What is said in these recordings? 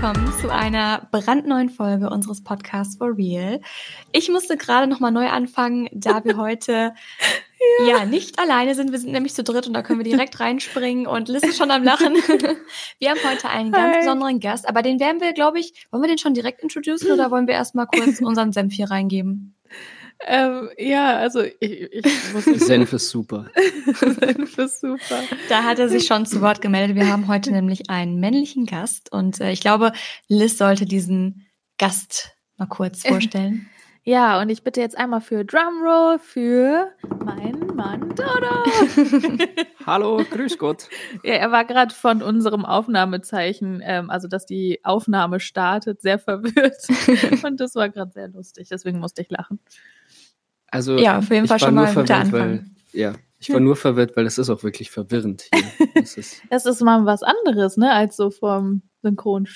willkommen zu einer brandneuen Folge unseres Podcasts For Real. Ich musste gerade nochmal neu anfangen, da wir heute ja. ja. nicht alleine sind. Wir sind nämlich zu dritt und da können wir direkt reinspringen und Liz ist schon am Lachen. Wir haben heute einen ganz Hi. besonderen Gast, aber den werden wir, glaube ich, wollen wir den schon direkt introducen oder wollen wir erstmal kurz unseren Senf hier reingeben? Ähm, ja, also ich, ich muss Senf ist super. Senf ist super. Da hat er sich schon zu Wort gemeldet. Wir haben heute nämlich einen männlichen Gast und äh, ich glaube, Liz sollte diesen Gast mal kurz vorstellen. Ja, und ich bitte jetzt einmal für Drumroll für meinen Mann Dodo. Hallo, grüß Gott. Ja, er war gerade von unserem Aufnahmezeichen, ähm, also dass die Aufnahme startet, sehr verwirrt. und das war gerade sehr lustig, deswegen musste ich lachen. Also ja, auf jeden Fall schon mal ein guter Anfang. Weil, ja, ich war nur verwirrt, weil es ist auch wirklich verwirrend hier. Das ist, das ist mal was anderes, ne, als so vom Synchron.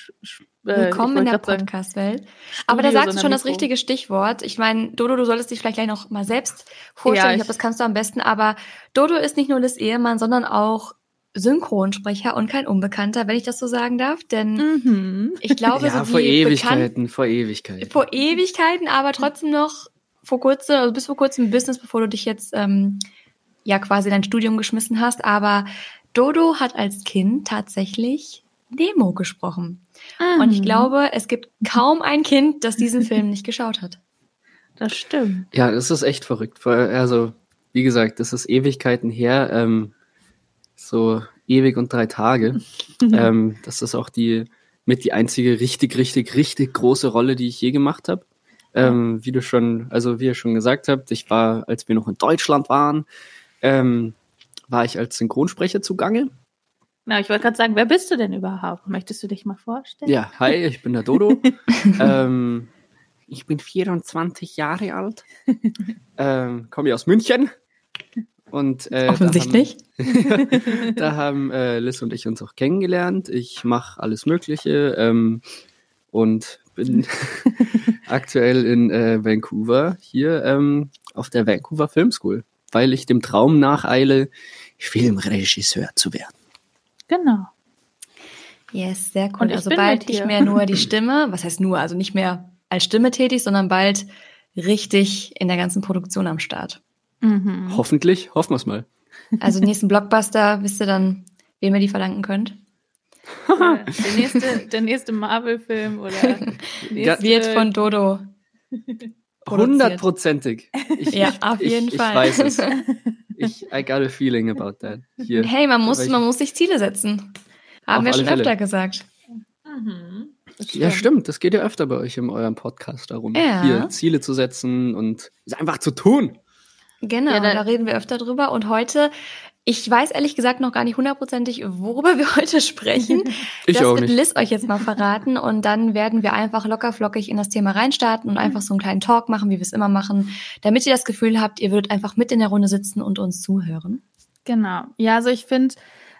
Äh, Willkommen in der Podcast-Welt. Aber da sagst du schon das richtige Stichwort. Ich meine, Dodo, du solltest dich vielleicht gleich noch mal selbst vorstellen. Ja, ich, ich glaube, das kannst du am besten. Aber Dodo ist nicht nur das Ehemann, sondern auch Synchronsprecher und kein Unbekannter, wenn ich das so sagen darf. Denn mhm. ich glaube, ja, so vor Ewigkeiten, vor Ewigkeiten. Vor Ewigkeiten, aber trotzdem noch vor kurzem, also bis vor kurzem im Business, bevor du dich jetzt ähm, ja quasi dein Studium geschmissen hast. Aber Dodo hat als Kind tatsächlich Nemo gesprochen. Mhm. Und ich glaube, es gibt kaum ein Kind, das diesen Film nicht geschaut hat. Das stimmt. Ja, das ist echt verrückt. Also, wie gesagt, das ist Ewigkeiten her. Ähm, so ewig und drei Tage. ähm, das ist auch die mit die einzige richtig, richtig, richtig große Rolle, die ich je gemacht habe. Ähm, wie du schon, also wie ihr schon gesagt habt, ich war, als wir noch in Deutschland waren, ähm, war ich als Synchronsprecher zugange. Na, ich wollte gerade sagen, wer bist du denn überhaupt? Möchtest du dich mal vorstellen? Ja, hi, ich bin der Dodo. ähm, ich bin 24 Jahre alt, ähm, komme aus München. Und, äh, Offensichtlich. Da haben, da haben äh, Liz und ich uns auch kennengelernt. Ich mache alles Mögliche ähm, und bin aktuell in äh, Vancouver, hier ähm, auf der Vancouver Film School, weil ich dem Traum nacheile, Filmregisseur zu werden. Genau. Yes, sehr cool. also bald nicht mehr nur die Stimme, was heißt nur, also nicht mehr als Stimme tätig, sondern bald richtig in der ganzen Produktion am Start. Mhm. Hoffentlich, hoffen wir es mal. Also nächsten Blockbuster, wisst ihr dann, wem ihr die verdanken könnt? der nächste, der nächste Marvel-Film oder nächste wird von Dodo. Hundertprozentig. Ja, auf jeden ich, Fall. Ich weiß es. Ich, I got a feeling about that. Hier. Hey, man muss, man muss sich Ziele setzen. Haben wir schon Fälle. öfter gesagt. Mhm. Ja, stimmt. Das geht ja öfter bei euch in eurem Podcast darum, ja. hier Ziele zu setzen und es einfach zu tun. Genau, ja, da, da reden wir öfter drüber. Und heute ich weiß ehrlich gesagt noch gar nicht hundertprozentig, worüber wir heute sprechen. ich das auch wird nicht. Liz euch jetzt mal verraten und dann werden wir einfach lockerflockig in das Thema reinstarten und einfach so einen kleinen Talk machen, wie wir es immer machen, damit ihr das Gefühl habt, ihr würdet einfach mit in der Runde sitzen und uns zuhören. Genau. Ja, also ich finde,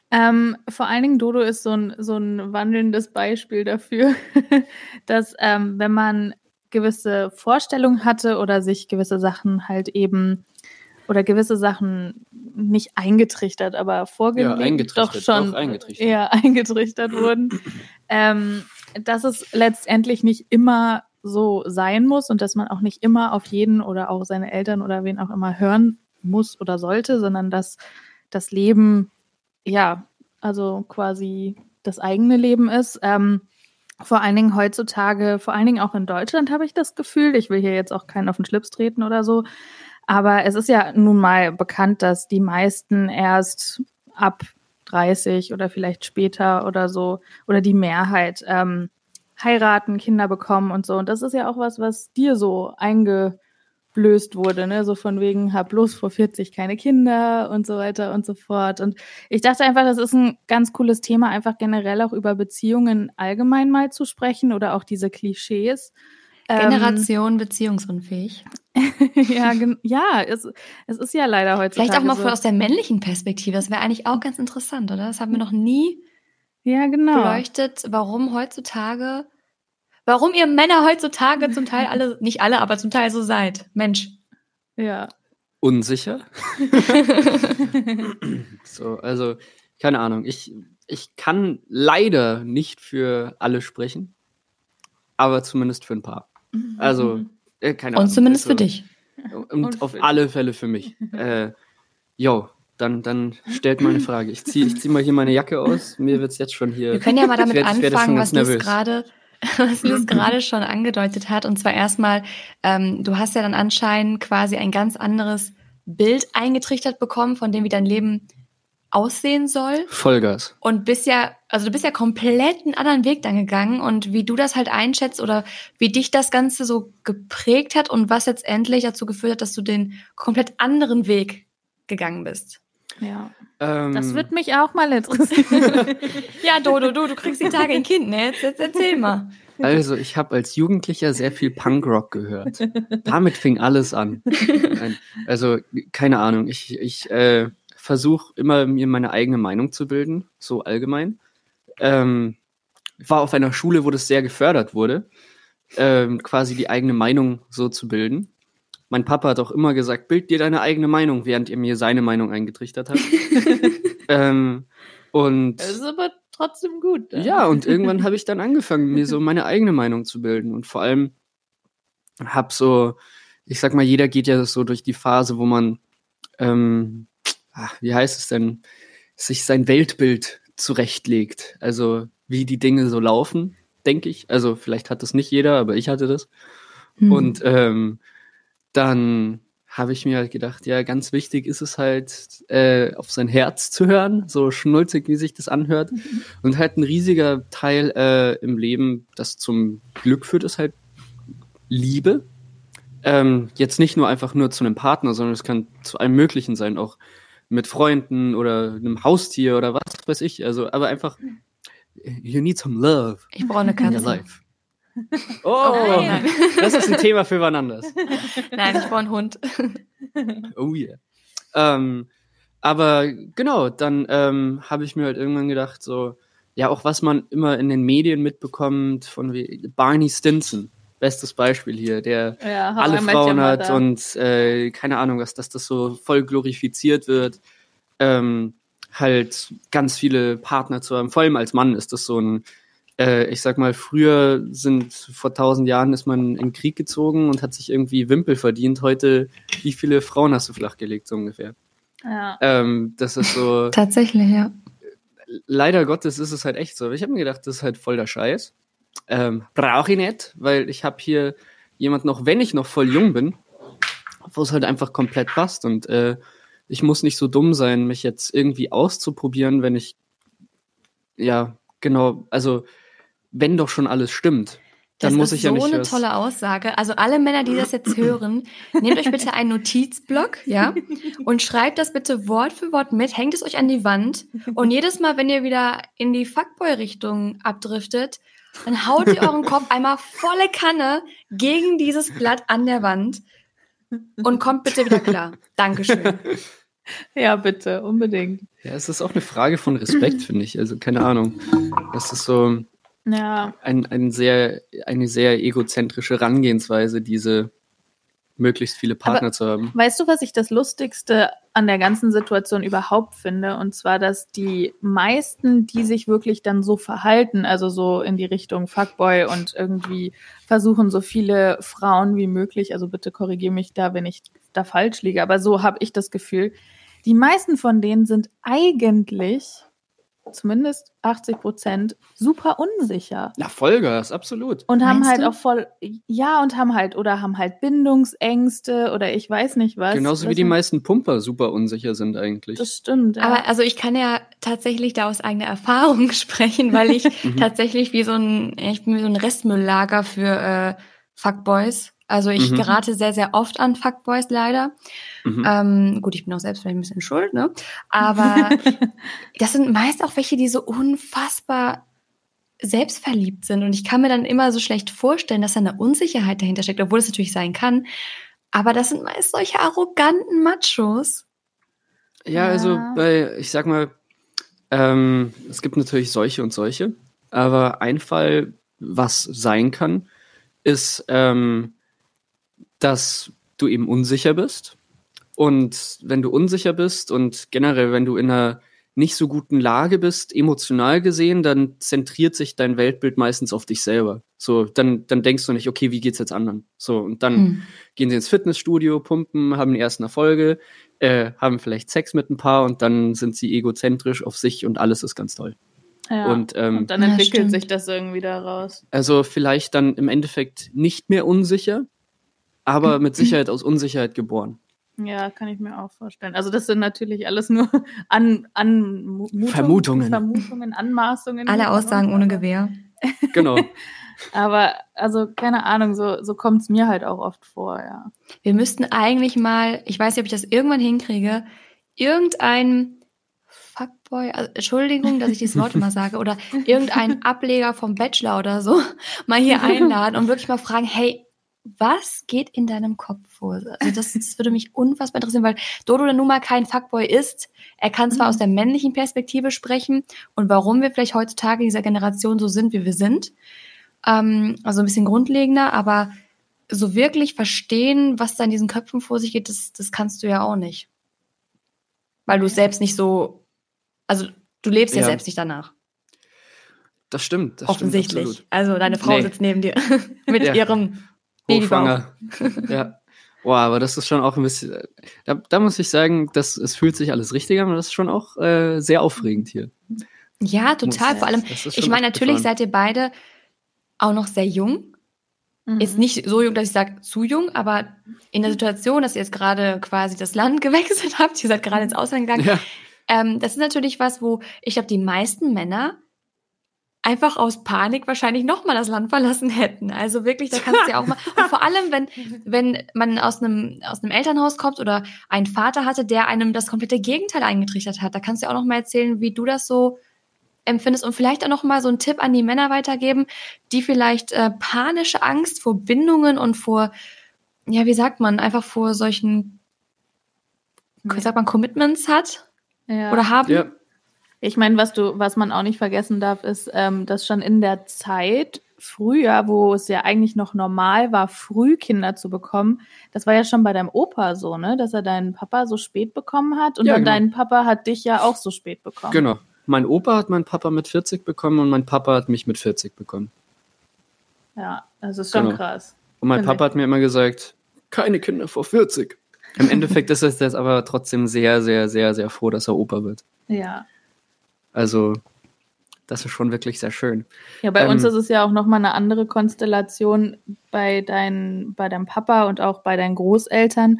ähm, vor allen Dingen Dodo ist so ein, so ein wandelndes Beispiel dafür, dass ähm, wenn man gewisse Vorstellungen hatte oder sich gewisse Sachen halt eben oder gewisse Sachen nicht eingetrichtert, aber vorgelegt, ja, doch schon doch eingetrichtert. eher eingetrichtert wurden, ähm, dass es letztendlich nicht immer so sein muss und dass man auch nicht immer auf jeden oder auch seine Eltern oder wen auch immer hören muss oder sollte, sondern dass das Leben, ja, also quasi das eigene Leben ist. Ähm, vor allen Dingen heutzutage, vor allen Dingen auch in Deutschland habe ich das Gefühl, ich will hier jetzt auch keinen auf den Schlips treten oder so, aber es ist ja nun mal bekannt, dass die meisten erst ab 30 oder vielleicht später oder so oder die Mehrheit ähm, heiraten, Kinder bekommen und so. Und das ist ja auch was, was dir so eingeblößt wurde, ne? So von wegen, hab bloß vor 40 keine Kinder und so weiter und so fort. Und ich dachte einfach, das ist ein ganz cooles Thema, einfach generell auch über Beziehungen allgemein mal zu sprechen oder auch diese Klischees. Ähm, Generation ähm, beziehungsunfähig. ja, ja es, es ist ja leider heutzutage Vielleicht auch mal so. aus der männlichen Perspektive. Das wäre eigentlich auch ganz interessant, oder? Das haben wir noch nie ja, genau. beleuchtet, warum heutzutage, warum ihr Männer heutzutage zum Teil alle, nicht alle, aber zum Teil so seid. Mensch. Ja. unsicher. so, also, keine Ahnung. Ich, ich kann leider nicht für alle sprechen, aber zumindest für ein paar. Also, äh, keine Ahnung. Und zumindest also, für dich. Und, Und auf alle Fälle für mich. äh, jo, dann, dann stellt mal eine Frage. Ich ziehe ich zieh mal hier meine Jacke aus. Mir wird's jetzt schon hier. Wir können ja mal damit werd- anfangen, was nervös. gerade was Liz gerade schon angedeutet hat. Und zwar erstmal, ähm, du hast ja dann anscheinend quasi ein ganz anderes Bild eingetrichtert bekommen, von dem wie dein Leben aussehen soll. Vollgas. Und bist ja, also du bist ja komplett einen anderen Weg dann gegangen und wie du das halt einschätzt oder wie dich das Ganze so geprägt hat und was letztendlich dazu geführt hat, dass du den komplett anderen Weg gegangen bist. Ja. Ähm, Das wird mich auch mal interessieren. Ja, Dodo, du, du kriegst die Tage ein Kind, ne? Jetzt, jetzt erzähl mal. Also, ich habe als Jugendlicher sehr viel Punkrock gehört. Damit fing alles an. Also, keine Ahnung. Ich, ich äh, versuche immer, mir meine eigene Meinung zu bilden, so allgemein. Ähm, war auf einer Schule, wo das sehr gefördert wurde, ähm, quasi die eigene Meinung so zu bilden. Mein Papa hat auch immer gesagt, bild dir deine eigene Meinung, während er mir seine Meinung eingetrichtert hat. ähm, und Das ist aber trotzdem gut. ne? ja, und irgendwann habe ich dann angefangen, mir so meine eigene Meinung zu bilden. Und vor allem hab so, ich sag mal, jeder geht ja so durch die Phase, wo man, ähm, ach, wie heißt es denn, sich sein Weltbild zurechtlegt. Also wie die Dinge so laufen, denke ich. Also vielleicht hat das nicht jeder, aber ich hatte das. Hm. Und ähm, dann habe ich mir halt gedacht, ja, ganz wichtig ist es halt, äh, auf sein Herz zu hören, so schnulzig, wie sich das anhört. Und halt ein riesiger Teil äh, im Leben, das zum Glück führt, ist halt Liebe. Ähm, jetzt nicht nur einfach nur zu einem Partner, sondern es kann zu allem Möglichen sein, auch mit Freunden oder einem Haustier oder was weiß ich. Also, aber einfach, you need some love ich brauche eine in your Katze. life. Oh, Nein. das ist ein Thema für wann anders. Nein, ich brauche einen Hund. Oh yeah. Ähm, aber genau, dann ähm, habe ich mir halt irgendwann gedacht, so, ja, auch was man immer in den Medien mitbekommt, von wie Barney Stinson, bestes Beispiel hier, der Ja, alle Frauen hat und äh, keine Ahnung, was, dass das so voll glorifiziert wird. Ähm, halt ganz viele Partner zu haben. Vor allem als Mann ist das so ein, äh, ich sag mal, früher sind, vor tausend Jahren ist man in den Krieg gezogen und hat sich irgendwie Wimpel verdient. Heute, wie viele Frauen hast du flachgelegt, so ungefähr? Ja. Ähm, das ist so, Tatsächlich, ja. leider Gottes ist es halt echt so. Ich habe mir gedacht, das ist halt voll der Scheiß. Ähm, Brauche ich nicht, weil ich habe hier jemand noch, wenn ich noch voll jung bin, wo es halt einfach komplett passt. Und äh, ich muss nicht so dumm sein, mich jetzt irgendwie auszuprobieren, wenn ich, ja, genau, also wenn doch schon alles stimmt, dann das muss ist ich ja so nicht eine was- tolle Aussage. Also alle Männer, die das jetzt hören, nehmt euch bitte einen Notizblock, ja, und schreibt das bitte Wort für Wort mit, hängt es euch an die Wand und jedes Mal, wenn ihr wieder in die Fuckboy-Richtung abdriftet, dann haut ihr euren Kopf einmal volle Kanne gegen dieses Blatt an der Wand und kommt bitte wieder klar. Dankeschön. ja, bitte, unbedingt. Ja, es ist auch eine Frage von Respekt, finde ich. Also keine Ahnung. Das ist so, Ja, ein, ein sehr, eine sehr egozentrische Herangehensweise, diese möglichst viele Partner zu haben. Weißt du, was ich das Lustigste an der ganzen Situation überhaupt finde? Und zwar, dass die meisten, die sich wirklich dann so verhalten, also so in die Richtung Fuckboy und irgendwie versuchen, so viele Frauen wie möglich, also bitte korrigiere mich da, wenn ich da falsch liege, aber so habe ich das Gefühl, die meisten von denen sind eigentlich, zumindest 80 Prozent, super unsicher. Na, Vollgas, absolut. Und haben Meinst halt du? auch voll, ja, und haben halt, oder haben halt Bindungsängste oder ich weiß nicht was. Genauso wie Das die meisten Pumper super unsicher sind eigentlich. Das stimmt. Ja. Aber also ich kann ja tatsächlich da aus eigener Erfahrung sprechen, weil ich Mhm. tatsächlich wie so ein, ich bin wie so ein Restmülllager für äh, Fuckboys. Also ich Mhm. gerate sehr, sehr oft an Fuckboys leider. Mhm. Ähm, gut, ich bin auch selbst vielleicht ein bisschen schuld, ne? Aber das sind meist auch welche, die so unfassbar selbstverliebt sind. Und ich kann mir dann immer so schlecht vorstellen, dass da eine Unsicherheit dahinter steckt, obwohl es natürlich sein kann. Aber das sind meist solche arroganten Machos. Ja, also Ja. bei, ich sag mal, ähm, es gibt natürlich solche und solche, aber ein Fall, was sein kann, ist, ähm, dass du eben unsicher bist Und wenn du unsicher bist und generell, wenn du in einer nicht so guten Lage bist, emotional gesehen, dann zentriert sich dein Weltbild meistens auf dich selber. So, dann, dann denkst du nicht, okay, wie geht's jetzt anderen? So, und dann mhm. gehen sie ins Fitnessstudio, pumpen, haben die ersten Erfolge, äh, haben vielleicht Sex mit ein paar und dann sind sie egozentrisch auf sich und alles ist ganz toll. Ja, und, ähm, und dann entwickelt ja, sich das irgendwie daraus. Also vielleicht dann im Endeffekt nicht mehr unsicher, aber mit Sicherheit aus Unsicherheit geboren. Ja, kann ich mir auch vorstellen. Also das sind natürlich alles nur an, an Vermutungen. Vermutungen, Anmaßungen. Alle Aussagen ohne Gewehr. Genau. Aber also keine Ahnung, so, so kommt es mir halt auch oft vor, ja. Wir müssten eigentlich mal, ich weiß nicht, ob ich das irgendwann hinkriege, irgendein Fuckboy, also Entschuldigung, dass ich dieses Wort immer sage, oder irgendein Ableger vom Bachelor oder so mal hier einladen und wirklich mal fragen, hey, was geht in deinem Kopf vor? Also das, das würde mich unfassbar interessieren, weil Dodo der nun mal kein Fuckboy ist. Er kann zwar mhm. aus der männlichen Perspektive sprechen und warum wir vielleicht heutzutage dieser Generation so sind, wie wir sind. Ähm, also ein bisschen grundlegender, aber so wirklich verstehen, was da in diesen Köpfen vor sich geht, das, das kannst du ja auch nicht. Weil du selbst nicht so, also du lebst ja, ja selbst nicht danach. Das stimmt. Das Offensichtlich. Stimmt, also deine Frau nee. sitzt neben dir mit ja. ihrem Hochschwanger. ja. Boah, aber das ist schon auch ein bisschen. Da, da muss ich sagen, das, es fühlt sich alles richtig an, aber das ist schon auch äh, sehr aufregend hier. Ja, total. Muss, Vor allem, ich meine, natürlich seid ihr beide auch noch sehr jung. Mhm. Ist nicht so jung, dass ich sage zu jung, aber in der Situation, dass ihr jetzt gerade quasi das Land gewechselt habt, ihr seid gerade ins Ausland gegangen, ja. ähm, das ist natürlich was, wo ich glaube, die meisten Männer einfach aus Panik wahrscheinlich nochmal das Land verlassen hätten. Also wirklich, da kannst du ja auch mal. Und vor allem, wenn, wenn man aus einem, aus einem Elternhaus kommt oder einen Vater hatte, der einem das komplette Gegenteil eingetrichtert hat, da kannst du ja auch noch mal erzählen, wie du das so empfindest und vielleicht auch noch mal so einen Tipp an die Männer weitergeben, die vielleicht äh, panische Angst vor Bindungen und vor, ja, wie sagt man, einfach vor solchen, wie sagt man, Commitments hat ja. oder haben. Ja. Ich meine, was du, was man auch nicht vergessen darf, ist, ähm, dass schon in der Zeit früher, wo es ja eigentlich noch normal war, früh Kinder zu bekommen, das war ja schon bei deinem Opa so, ne, dass er deinen Papa so spät bekommen hat und ja, genau. dein Papa hat dich ja auch so spät bekommen. Genau. Mein Opa hat meinen Papa mit 40 bekommen und mein Papa hat mich mit 40 bekommen. Ja, das ist schon genau. krass. Und mein Papa hat mir immer gesagt, keine Kinder vor 40. Im Endeffekt ist es jetzt aber trotzdem sehr, sehr, sehr, sehr froh, dass er Opa wird. Ja, also das ist schon wirklich sehr schön. Ja, bei ähm, uns ist es ja auch nochmal eine andere Konstellation. Bei, dein, bei deinem Papa und auch bei deinen Großeltern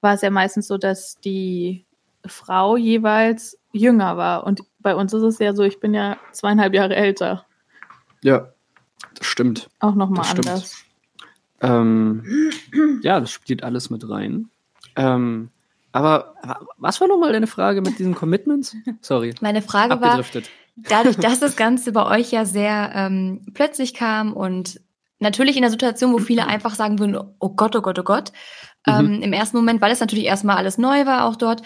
war es ja meistens so, dass die Frau jeweils jünger war. Und bei uns ist es ja so, ich bin ja zweieinhalb Jahre älter. Ja, das stimmt. Auch nochmal anders. Ähm, ja, das spielt alles mit rein. Ähm, aber was war nochmal deine Frage mit diesen Commitments? Sorry. Meine Frage war, dadurch, dass das Ganze bei euch ja sehr ähm, plötzlich kam und natürlich in der Situation, wo viele einfach sagen würden, oh Gott, oh Gott, oh Gott, ähm, mhm. im ersten Moment, weil es natürlich erstmal alles neu war, auch dort,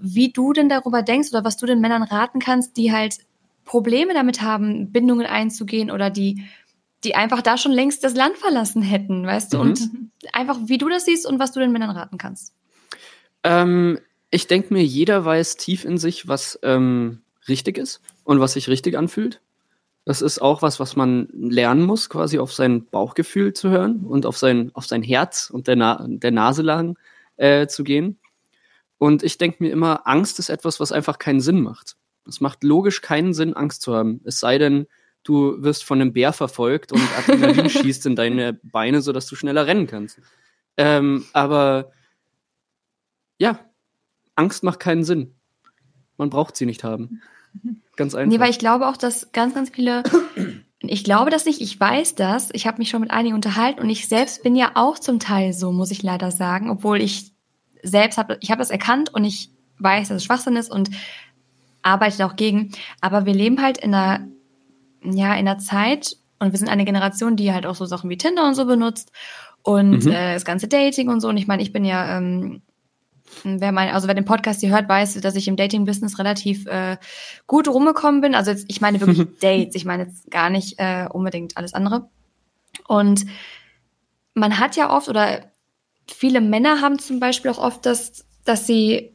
wie du denn darüber denkst oder was du den Männern raten kannst, die halt Probleme damit haben, Bindungen einzugehen oder die, die einfach da schon längst das Land verlassen hätten, weißt du? Mhm. Und einfach, wie du das siehst und was du den Männern raten kannst. Ähm, ich denke mir, jeder weiß tief in sich, was ähm, richtig ist und was sich richtig anfühlt. Das ist auch was, was man lernen muss, quasi auf sein Bauchgefühl zu hören und auf sein, auf sein Herz und der, Na der Nase lang äh, zu gehen. Und ich denke mir immer, Angst ist etwas, was einfach keinen Sinn macht. Es macht logisch keinen Sinn, Angst zu haben. Es sei denn, du wirst von einem Bär verfolgt und Adrenalin schießt in deine Beine, sodass du schneller rennen kannst. Ähm, aber ja, Angst macht keinen Sinn. Man braucht sie nicht haben. Ganz einfach. Nee, weil ich glaube auch, dass ganz, ganz viele. Ich glaube das nicht, ich weiß das. Ich habe mich schon mit einigen unterhalten und ich selbst bin ja auch zum Teil so, muss ich leider sagen, obwohl ich selbst habe, ich habe das erkannt und ich weiß, dass es Schwachsinn ist und arbeite auch gegen. Aber wir leben halt in einer, ja, in einer Zeit und wir sind eine Generation, die halt auch so Sachen wie Tinder und so benutzt und mhm. äh, das ganze Dating und so. Und ich meine, ich bin ja ähm, Wer mein, also wer den Podcast hier hört, weiß, dass ich im Dating-Business relativ äh, gut rumgekommen bin. Also jetzt, ich meine wirklich Dates, ich meine jetzt gar nicht äh, unbedingt alles andere. Und man hat ja oft oder viele Männer haben zum Beispiel auch oft das, dass sie,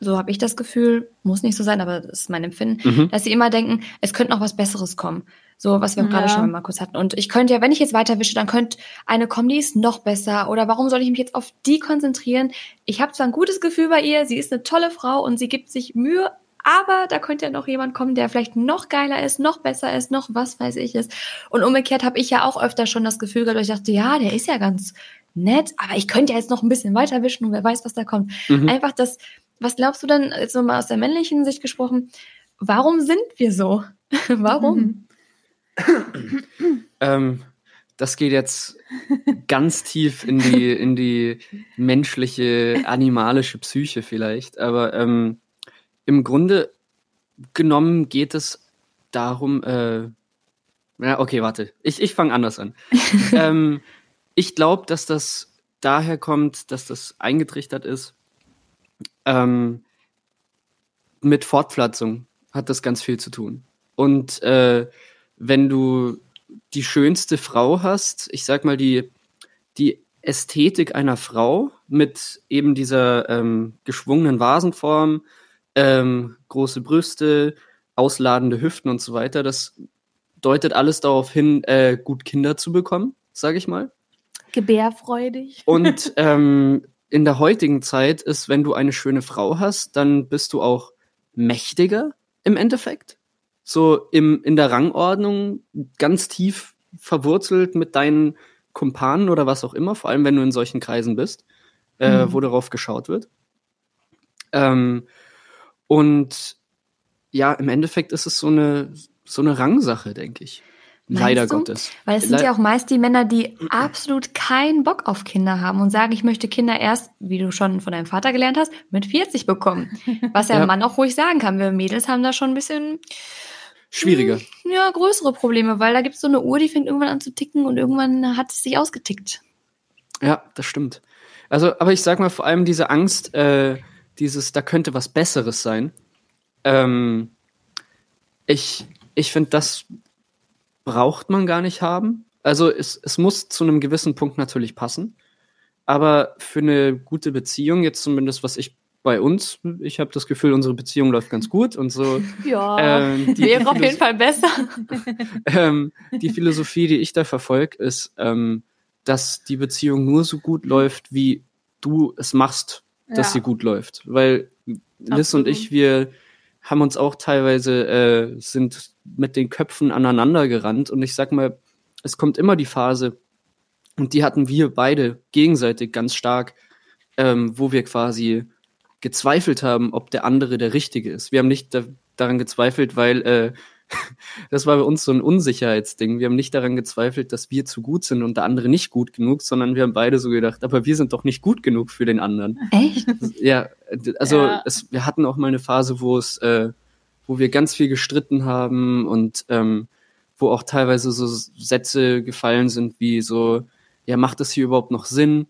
so habe ich das Gefühl, muss nicht so sein, aber das ist mein Empfinden, Mhm. dass sie immer denken, es könnte noch was Besseres kommen. So, was wir auch gerade Ja. schon mal kurz hatten. Und ich könnte ja, wenn ich jetzt weiterwische, dann könnte eine kommen, die ist noch besser. Oder warum soll ich mich jetzt auf die konzentrieren? Ich habe zwar ein gutes Gefühl bei ihr, sie ist eine tolle Frau und sie gibt sich Mühe, aber da könnte ja noch jemand kommen, der vielleicht noch geiler ist, noch besser ist, noch was weiß ich ist. Und umgekehrt habe ich ja auch öfter schon das Gefühl gehabt, dass ich dachte, ja, der ist ja ganz nett, aber ich könnte ja jetzt noch ein bisschen weiter wischen und wer weiß, was da kommt. Mhm. Einfach das, was glaubst du denn, jetzt mal aus der männlichen Sicht gesprochen, warum sind wir so? warum? Mhm. Ähm, das geht jetzt ganz tief in die, in die menschliche, animalische Psyche vielleicht. Aber ähm, im Grunde genommen geht es darum, äh, ja, okay, warte. Ich, ich fange anders an. ähm, ich glaube, dass das daher kommt, dass das eingetrichtert ist. Ähm, mit Fortpflanzung hat das ganz viel zu tun. Und äh, wenn du die schönste Frau hast, ich sag mal, die, die Ästhetik einer Frau mit eben dieser ähm, geschwungenen Vasenform, ähm, große Brüste, ausladende Hüften und so weiter, das deutet alles darauf hin, äh, gut Kinder zu bekommen, sage ich mal. Gebärfreudig. Und ähm, in der heutigen Zeit ist, wenn du eine schöne Frau hast, dann bist du auch mächtiger im Endeffekt. So im, in der Rangordnung ganz tief verwurzelt mit deinen Kumpanen oder was auch immer, vor allem wenn du in solchen Kreisen bist, äh, Mhm. wo darauf geschaut wird. Ähm, und ja, im Endeffekt ist es so eine, so eine Rangsache, denke ich. Meinst Leider du? Gottes. Weil es sind Le- ja auch meist die Männer, die absolut keinen Bock auf Kinder haben und sagen, ich möchte Kinder erst, wie du schon von deinem Vater gelernt hast, mit 40 bekommen. Was ja, Ja. ein Mann auch ruhig sagen kann. Wir Mädels haben da schon ein bisschen Schwieriger. ja, größere Probleme, weil da gibt es so eine Uhr, die fängt irgendwann an zu ticken und irgendwann hat es sich ausgetickt. Ja, das stimmt. Also, aber ich sag mal, vor allem diese Angst, äh, dieses, da könnte was Besseres sein. Ähm, ich ich finde, das braucht man gar nicht haben. Also, es, es muss zu einem gewissen Punkt natürlich passen. Aber für eine gute Beziehung, jetzt zumindest was ich bei uns, ich habe das Gefühl, unsere Beziehung läuft ganz gut und so. Ja. Ähm, die, Wäre auf Philos- jeden Fall besser. ähm, die Philosophie, die ich da verfolge, ist, ähm, dass die Beziehung nur so gut läuft, wie du es machst, dass Ja. sie gut läuft. Weil Liz und ich, wir haben uns auch teilweise, äh, sind mit den Köpfen aneinander gerannt und ich sag mal, es kommt immer die Phase, und die hatten wir beide gegenseitig ganz stark, ähm, wo wir quasi gezweifelt haben, ob der andere der Richtige ist. Wir haben nicht da, daran gezweifelt, weil äh, das war bei uns so ein Unsicherheitsding. Wir haben nicht daran gezweifelt, dass wir zu gut sind und der andere nicht gut genug, sondern wir haben beide so gedacht, aber wir sind doch nicht gut genug für den anderen. Echt? Ja, also Ja. Es, wir hatten auch mal eine Phase, wo es, äh, wo wir ganz viel gestritten haben und ähm, wo auch teilweise so Sätze gefallen sind wie so, ja, macht das hier überhaupt noch Sinn?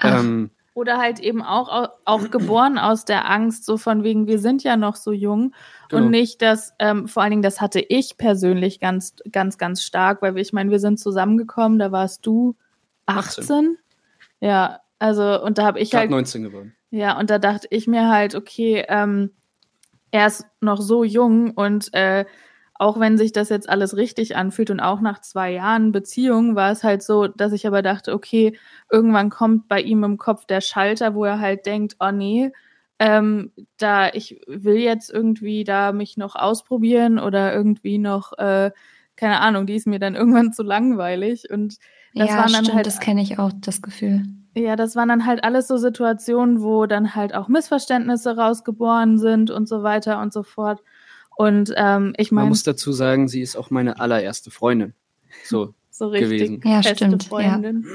Ähm, Oder halt eben auch, au- auch geboren aus der Angst, so von wegen, wir sind ja noch so jung. Genau. Und nicht, dass, ähm, vor allen Dingen, das hatte ich persönlich ganz, ganz, ganz stark, weil wir, ich meine, wir sind zusammengekommen, da warst du 18. 18. Ja, also, und da habe ich gerade halt 19 geworden. Ja, und da dachte ich mir halt, okay, ähm, er ist noch so jung und äh, auch wenn sich das jetzt alles richtig anfühlt und auch nach zwei Jahren Beziehung war es halt so, dass ich aber dachte, okay, irgendwann kommt bei ihm im Kopf der Schalter, wo er halt denkt, oh nee, ähm, da ich will jetzt irgendwie da mich noch ausprobieren oder irgendwie noch, äh, keine Ahnung, die ist mir dann irgendwann zu langweilig und das ja, waren dann stimmt, halt das kenne ich auch, das Gefühl. ja, das waren dann halt alles so Situationen, wo dann halt auch Missverständnisse rausgeboren sind und so weiter und so fort. Und ähm, ich Man meine, muss dazu sagen, sie ist auch meine allererste Freundin. So, so richtig gewesen. Ja, feste stimmt, ja. Freundin.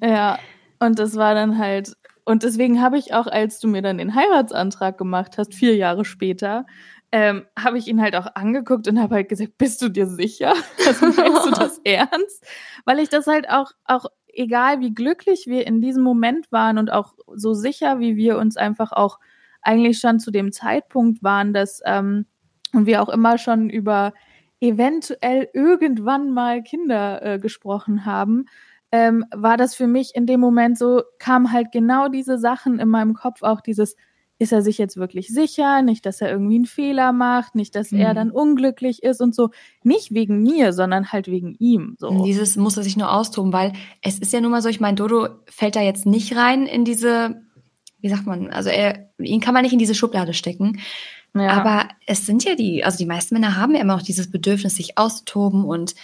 Ja. und das war dann halt, und deswegen habe ich auch, als du mir dann den Heiratsantrag gemacht hast, vier Jahre später, ähm, habe ich ihn halt auch angeguckt und habe halt gesagt, bist du dir sicher? Also meinst du das ernst? Weil ich das halt auch, auch egal wie glücklich wir in diesem Moment waren und auch so sicher, wie wir uns einfach auch eigentlich schon zu dem Zeitpunkt waren, dass ähm, und wir auch immer schon über eventuell irgendwann mal Kinder äh, gesprochen haben, ähm, war das für mich in dem Moment so, kamen halt genau diese Sachen in meinem Kopf, auch dieses, ist er sich jetzt wirklich sicher? Nicht, dass er irgendwie einen Fehler macht, nicht, dass mhm. er dann unglücklich ist und so. Nicht wegen mir, sondern halt wegen ihm. So. Dieses muss er sich nur austoben, weil es ist ja nun mal so, ich meine, Dodo fällt da jetzt nicht rein in diese, wie sagt man, also er, ihn kann man nicht in diese Schublade stecken. Ja. Aber es sind ja die, also die meisten Männer haben ja immer noch dieses Bedürfnis, sich auszutoben und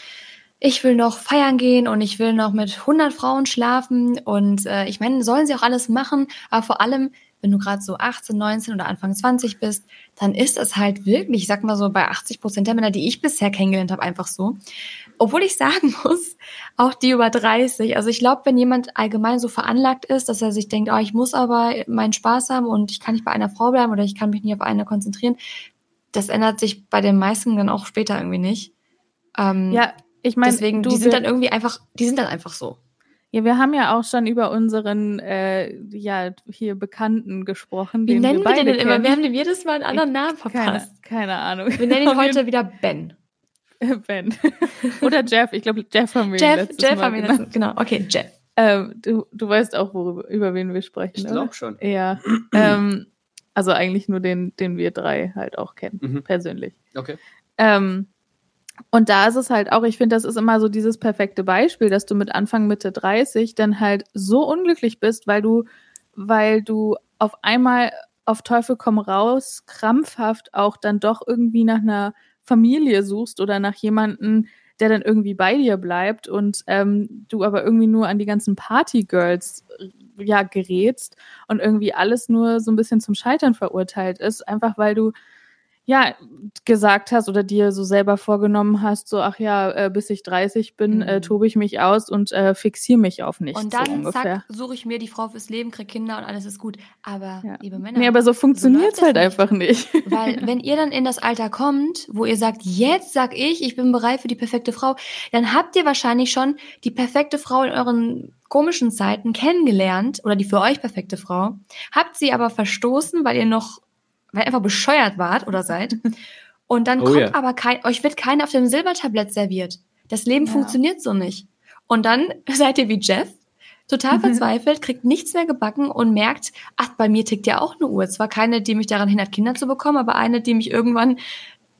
ich will noch feiern gehen und ich will noch mit 100 Frauen schlafen und äh, ich meine, sollen sie auch alles machen, aber vor allem wenn du gerade so 18, 19 oder Anfang 20 bist, dann ist es halt wirklich, ich sag mal so bei 80 Prozent der Männer, die ich bisher kennengelernt habe, einfach so. Obwohl ich sagen muss, auch die über 30. Also ich glaube, wenn jemand allgemein so veranlagt ist, dass er sich denkt, oh, ich muss aber meinen Spaß haben und ich kann nicht bei einer Frau bleiben oder ich kann mich nicht auf eine konzentrieren, das ändert sich bei den meisten dann auch später irgendwie nicht. Ähm, ja, ich meine, deswegen, die sind dann irgendwie einfach, die sind dann einfach so. Ja, wir haben ja auch schon über unseren äh, ja hier Bekannten gesprochen. Wie nennen wir, wir den denn immer? Wir haben dem jedes Mal einen anderen ich, Namen verpasst. Keine, keine Ahnung. Wir nennen ihn heute wieder Ben. Ben. Oder Jeff. Ich glaube, Jeff haben wir Jeff, letztes Jeff Mal haben wir letztes, genau. Okay, Jeff. Ähm, du, du weißt auch, worüber, über wen wir sprechen. Ich glaube schon. Ja. ähm, also eigentlich nur den, den wir drei halt auch kennen, mhm. persönlich. Okay. Ähm, und da ist es halt auch, ich finde, das ist immer so dieses perfekte Beispiel, dass du mit Anfang, Mitte 30 dann halt so unglücklich bist, weil du, weil du auf einmal auf Teufel komm raus, krampfhaft auch dann doch irgendwie nach einer Familie suchst oder nach jemanden, der dann irgendwie bei dir bleibt und ähm, du aber irgendwie nur an die ganzen Partygirls ja gerätst und irgendwie alles nur so ein bisschen zum Scheitern verurteilt ist, einfach weil du ja, gesagt hast oder dir so selber vorgenommen hast, so, ach ja, äh, bis ich 30 bin, äh, mhm. äh, tobe ich mich aus und äh, fixiere mich auf nichts. Und dann so zack, suche ich mir die Frau fürs Leben, krieg Kinder und alles ist gut. Aber, ja. liebe Männer. Nee, aber so funktioniert so halt nicht. einfach nicht. Weil, wenn ihr dann in das Alter kommt, wo ihr sagt, jetzt sag ich, ich bin bereit für die perfekte Frau, dann habt ihr wahrscheinlich schon die perfekte Frau in euren komischen Zeiten kennengelernt oder die für euch perfekte Frau, habt sie aber verstoßen, weil ihr noch weil ihr einfach bescheuert wart oder seid. Und dann oh, kommt yeah. aber kein, euch wird keiner auf dem Silbertablett serviert. Das Leben ja. funktioniert so nicht. Und dann seid ihr wie Jeff, total verzweifelt, kriegt nichts mehr gebacken und merkt, ach, bei mir tickt ja auch eine Uhr. Zwar keine, die mich daran hindert, Kinder zu bekommen, aber eine, die mich irgendwann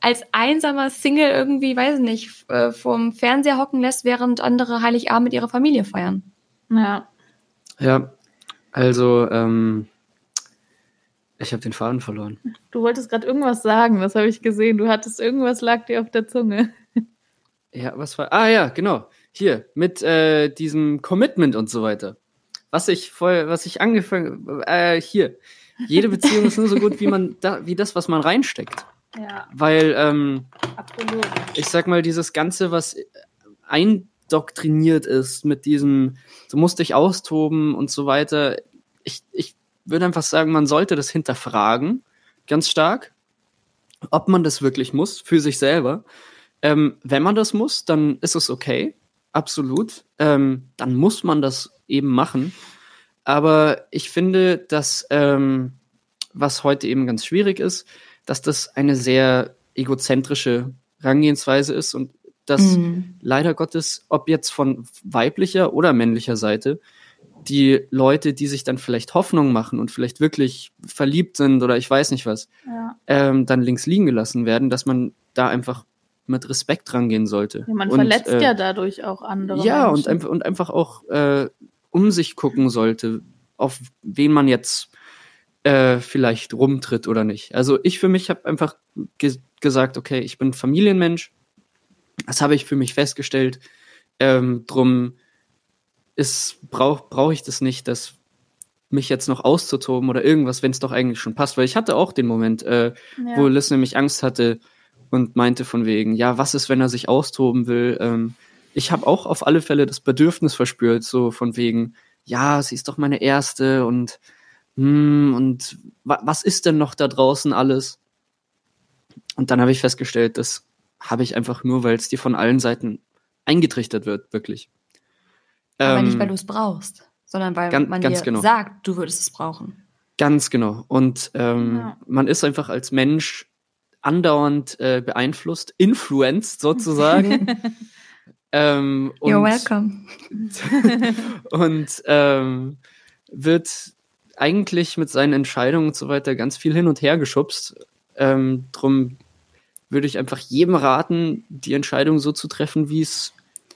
als einsamer Single irgendwie, weiß ich nicht, äh, vorm Fernseher hocken lässt, während andere Heiligabend mit ihrer Familie feiern. Ja. Ja, also ähm, ich habe den Faden verloren. Du wolltest gerade irgendwas sagen, das habe ich gesehen. Du hattest irgendwas lag dir auf der Zunge. Ja, was war. Ah ja, genau. Hier, mit äh, diesem Commitment und so weiter. Was ich voll, was ich angefangen, äh, hier. Jede Beziehung ist nur so gut, wie man da, wie das, was man reinsteckt. Ja. Weil, ähm, Absolut. ich sag mal, dieses Ganze, was eindoktriniert ist mit diesem, du musst dich austoben und so weiter. Ich, ich würde einfach sagen, man sollte das hinterfragen, ganz stark, ob man das wirklich muss für sich selber. Ähm, wenn man das muss, dann ist es okay, absolut. Ähm, dann muss man das eben machen. Aber ich finde, dass ähm, was heute eben ganz schwierig ist, dass das eine sehr egozentrische Herangehensweise ist und dass mhm. leider Gottes, ob jetzt von weiblicher oder männlicher Seite, die Leute, die sich dann vielleicht Hoffnung machen und vielleicht wirklich verliebt sind oder ich weiß nicht was, ja. ähm, dann links liegen gelassen werden, dass man da einfach mit Respekt rangehen sollte. Ja, man und, verletzt äh, ja dadurch auch andere. Ja, und, einfach, und einfach auch äh, um sich gucken sollte, auf wen man jetzt äh, vielleicht rumtritt oder nicht. Also ich für mich habe einfach ge gesagt, okay, ich bin Familienmensch. Das habe ich für mich festgestellt. Ähm, drum brauche brauch ich das nicht, dass mich jetzt noch auszutoben oder irgendwas, wenn es doch eigentlich schon passt. Weil ich hatte auch den Moment, äh, ja. wo Liz nämlich Angst hatte und meinte von wegen, ja, was ist, wenn er sich austoben will? Ähm, ich habe auch auf alle Fälle das Bedürfnis verspürt, so von wegen, ja, sie ist doch meine erste und hm, und wa was ist denn noch da draußen alles? Und dann habe ich festgestellt, das habe ich einfach nur, weil es dir von allen Seiten eingetrichtert wird, wirklich. Aber ähm, nicht, weil du es brauchst, sondern weil ganz, man ganz dir genau. sagt, du würdest es brauchen. Ganz genau. Und ähm, ja. man ist einfach als Mensch andauernd äh, beeinflusst, influenced sozusagen. Ähm, You're welcome. und ähm, wird eigentlich mit seinen Entscheidungen und so weiter ganz viel hin und her geschubst. Ähm, drum würde ich einfach jedem raten, die Entscheidung so zu treffen, wie es